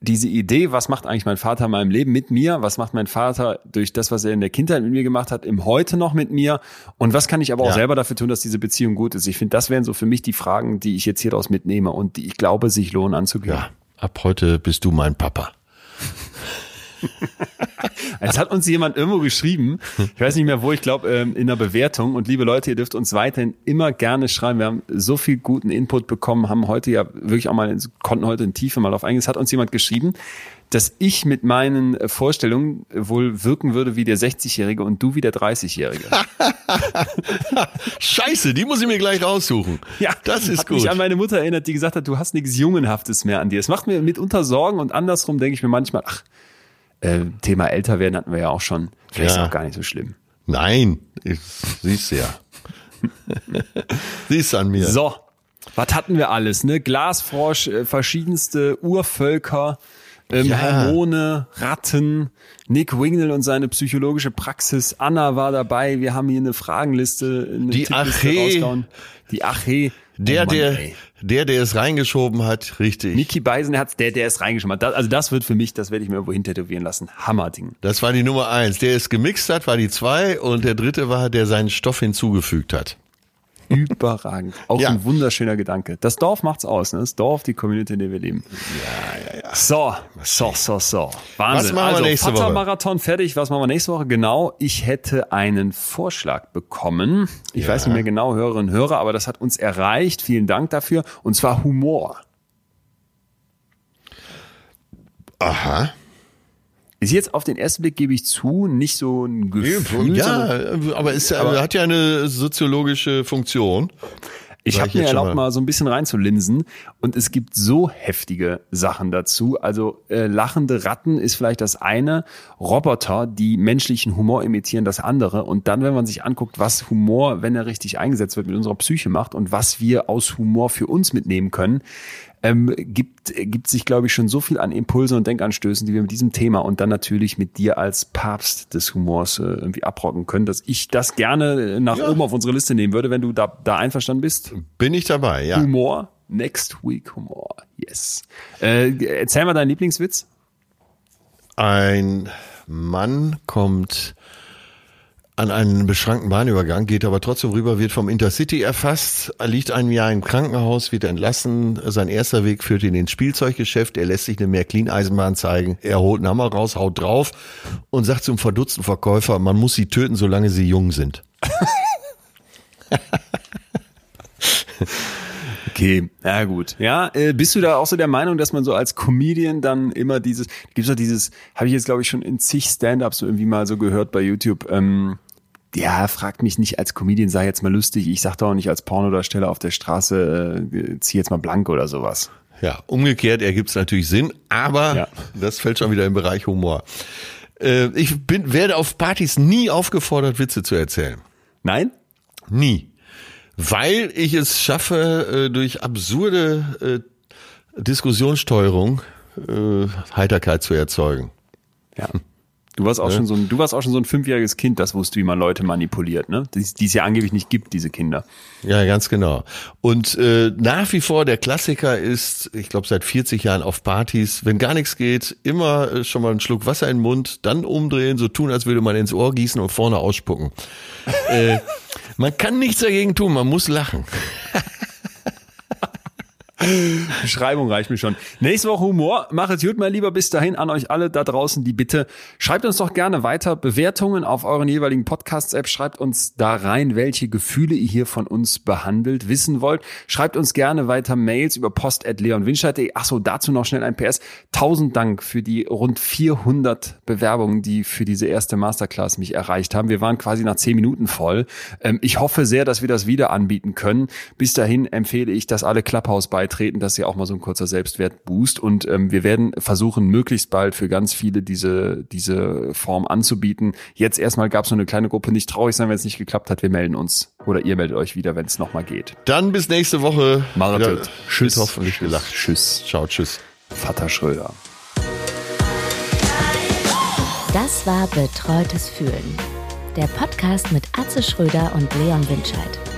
diese Idee, was macht eigentlich mein Vater in meinem Leben mit mir? Was macht mein Vater durch das, was er in der Kindheit mit mir gemacht hat, im Heute noch mit mir? Und was kann ich aber auch ja. selber dafür tun, dass diese Beziehung gut ist? Ich finde, das wären so für mich die Fragen, die ich jetzt hieraus mitnehme und die ich glaube, sich lohnen anzugehen. Ja, ab heute bist du mein Papa. Es hat uns jemand irgendwo geschrieben, ich weiß nicht mehr wo, ich glaube ähm, in der Bewertung. Und liebe Leute, ihr dürft uns weiterhin immer gerne schreiben. Wir haben so viel guten Input bekommen, haben heute ja wirklich auch mal, konnten heute in Tiefe mal auf eingehen. Es hat uns jemand geschrieben, dass ich mit meinen Vorstellungen wohl wirken würde wie der 60-Jährige und du wie der 30-Jährige. Scheiße, die muss ich mir gleich raussuchen. Ja, das ist hat gut. mich an meine Mutter erinnert, die gesagt hat, du hast nichts Jungenhaftes mehr an dir. Es macht mir mitunter Sorgen und andersrum denke ich mir manchmal, ach, äh, Thema älter werden hatten wir ja auch schon. Vielleicht Ja. ist auch gar nicht so schlimm. Nein, ich, siehst ja. siehst an mir. So, was hatten wir alles? Ne? Glasfrosch, äh, verschiedenste Urvölker, ähm, Ja. Hormone, Ratten, Nick Wingnell und seine psychologische Praxis. Anna war dabei. Wir haben hier eine Fragenliste, eine Die Ache. Die Ache. Der, oh Mann, der, ey. der, der es reingeschoben hat, richtig. Niki Beisen, hat's- der, der ist reingeschoben. Das, also das wird für mich, das werde ich mir irgendwo hin tätowieren lassen. Hammerding. Das war die Nummer eins. Der es gemixt hat, war die zwei. Und der dritte war, der seinen Stoff hinzugefügt hat. Überragend. Auch Ja. ein wunderschöner Gedanke. Das Dorf macht's aus, ne? Das Dorf, die Community, in der wir leben. Ja, ja, ja. So, so, so, so. Wahnsinn. Was machen wir also, nächste Woche? Marathon fertig. Was machen wir nächste Woche? Genau. Ich hätte einen Vorschlag bekommen. Ich weiß nicht mehr genau, Hörerinnen und Hörer, aber das hat uns erreicht. Vielen Dank dafür. Und zwar Humor. Aha. Ist jetzt auf den ersten Blick, gebe ich zu, nicht so ein Gefühl. Ja, aber es hat ja eine soziologische Funktion. Ich habe mir erlaubt, mal. mal so ein bisschen reinzulinsen und es gibt so heftige Sachen dazu. Also äh, lachende Ratten ist vielleicht das eine, Roboter, die menschlichen Humor imitieren, das andere. Und dann, wenn man sich anguckt, was Humor, wenn er richtig eingesetzt wird, mit unserer Psyche macht und was wir aus Humor für uns mitnehmen können, ähm, gibt, gibt sich, glaube ich, schon so viel an Impulsen und Denkanstößen, die wir mit diesem Thema und dann natürlich mit dir als Papst des Humors äh, irgendwie abrocken können, dass ich das gerne äh, nach Ja. oben auf unsere Liste nehmen würde, wenn du da, da einverstanden bist. Bin ich dabei, ja. Humor. Next week Humor. Yes. Äh, erzähl mal deinen Lieblingswitz. Ein Mann kommt an einen beschrankten Bahnübergang, geht aber trotzdem rüber, wird vom Intercity erfasst, liegt ein Jahr im Krankenhaus, wird entlassen. Sein erster Weg führt ihn ins Spielzeuggeschäft. Er lässt sich eine Märklin-Eisenbahn zeigen. Er holt einen Hammer raus, haut drauf und sagt zum verdutzten Verkäufer, man muss sie töten, solange sie jung sind. Okay, ja gut. Ja, äh, bist du da auch so der Meinung, dass man so als Comedian dann immer dieses, gibt's doch dieses, habe ich jetzt glaube ich schon in zig Stand-ups irgendwie mal so gehört bei YouTube. Ähm, ja, fragt mich nicht als Comedian, sei jetzt mal lustig. Ich sag doch auch nicht als Pornodarsteller auf der Straße, äh, zieh jetzt mal blank oder sowas. Ja, umgekehrt ergibt es natürlich Sinn, aber Ja. das fällt schon wieder im Bereich Humor. Äh, ich bin, werde auf Partys nie aufgefordert, Witze zu erzählen. Nein? Nie. Weil ich es schaffe, äh, durch absurde äh, Diskussionssteuerung äh, Heiterkeit zu erzeugen. Ja. Du warst auch schon so ein, du warst auch schon so ein fünfjähriges Kind, das wusste, wie man Leute manipuliert, ne? Die, die es ja angeblich nicht gibt, diese Kinder. Ja, ganz genau. Und äh, nach wie vor der Klassiker ist, ich glaube seit 40 Jahren auf Partys, wenn gar nichts geht, immer äh, schon mal einen Schluck Wasser in den Mund, dann umdrehen, so tun, als würde man ins Ohr gießen und vorne ausspucken. äh, man kann nichts dagegen tun, man muss lachen. Beschreibung reicht mir schon. Nächste Woche Humor. Macht es gut, mein Lieber. Bis dahin an euch alle da draußen die Bitte. Schreibt uns doch gerne weiter Bewertungen auf euren jeweiligen Podcasts-Apps. Schreibt uns da rein, welche Gefühle ihr hier von uns behandelt, wissen wollt. Schreibt uns gerne weiter Mails über post.leonwinscheid.de. Achso, dazu noch schnell ein PS. Tausend Dank für die rund 400 Bewerbungen, die für diese erste Masterclass mich erreicht haben. Wir waren quasi nach zehn Minuten voll. Ähm, ich hoffe sehr, dass wir das wieder anbieten können. Bis dahin empfehle ich, dass alle Clubhouse beitreten. Das ist ja auch mal so ein kurzer Selbstwertboost. Und ähm, wir werden versuchen, möglichst bald für ganz viele diese, diese Form anzubieten. Jetzt erstmal gab es nur eine kleine Gruppe. Nicht traurig sein, wenn es nicht geklappt hat. Wir melden uns. Oder ihr meldet euch wieder, wenn es nochmal geht. Dann bis nächste Woche. Es. Tschüss. Hoffentlich gelacht. Tschüss. Ciao, tschüss. Vater Schröder. Das war Betreutes Fühlen. Der Podcast mit Atze Schröder und Leon Winscheid.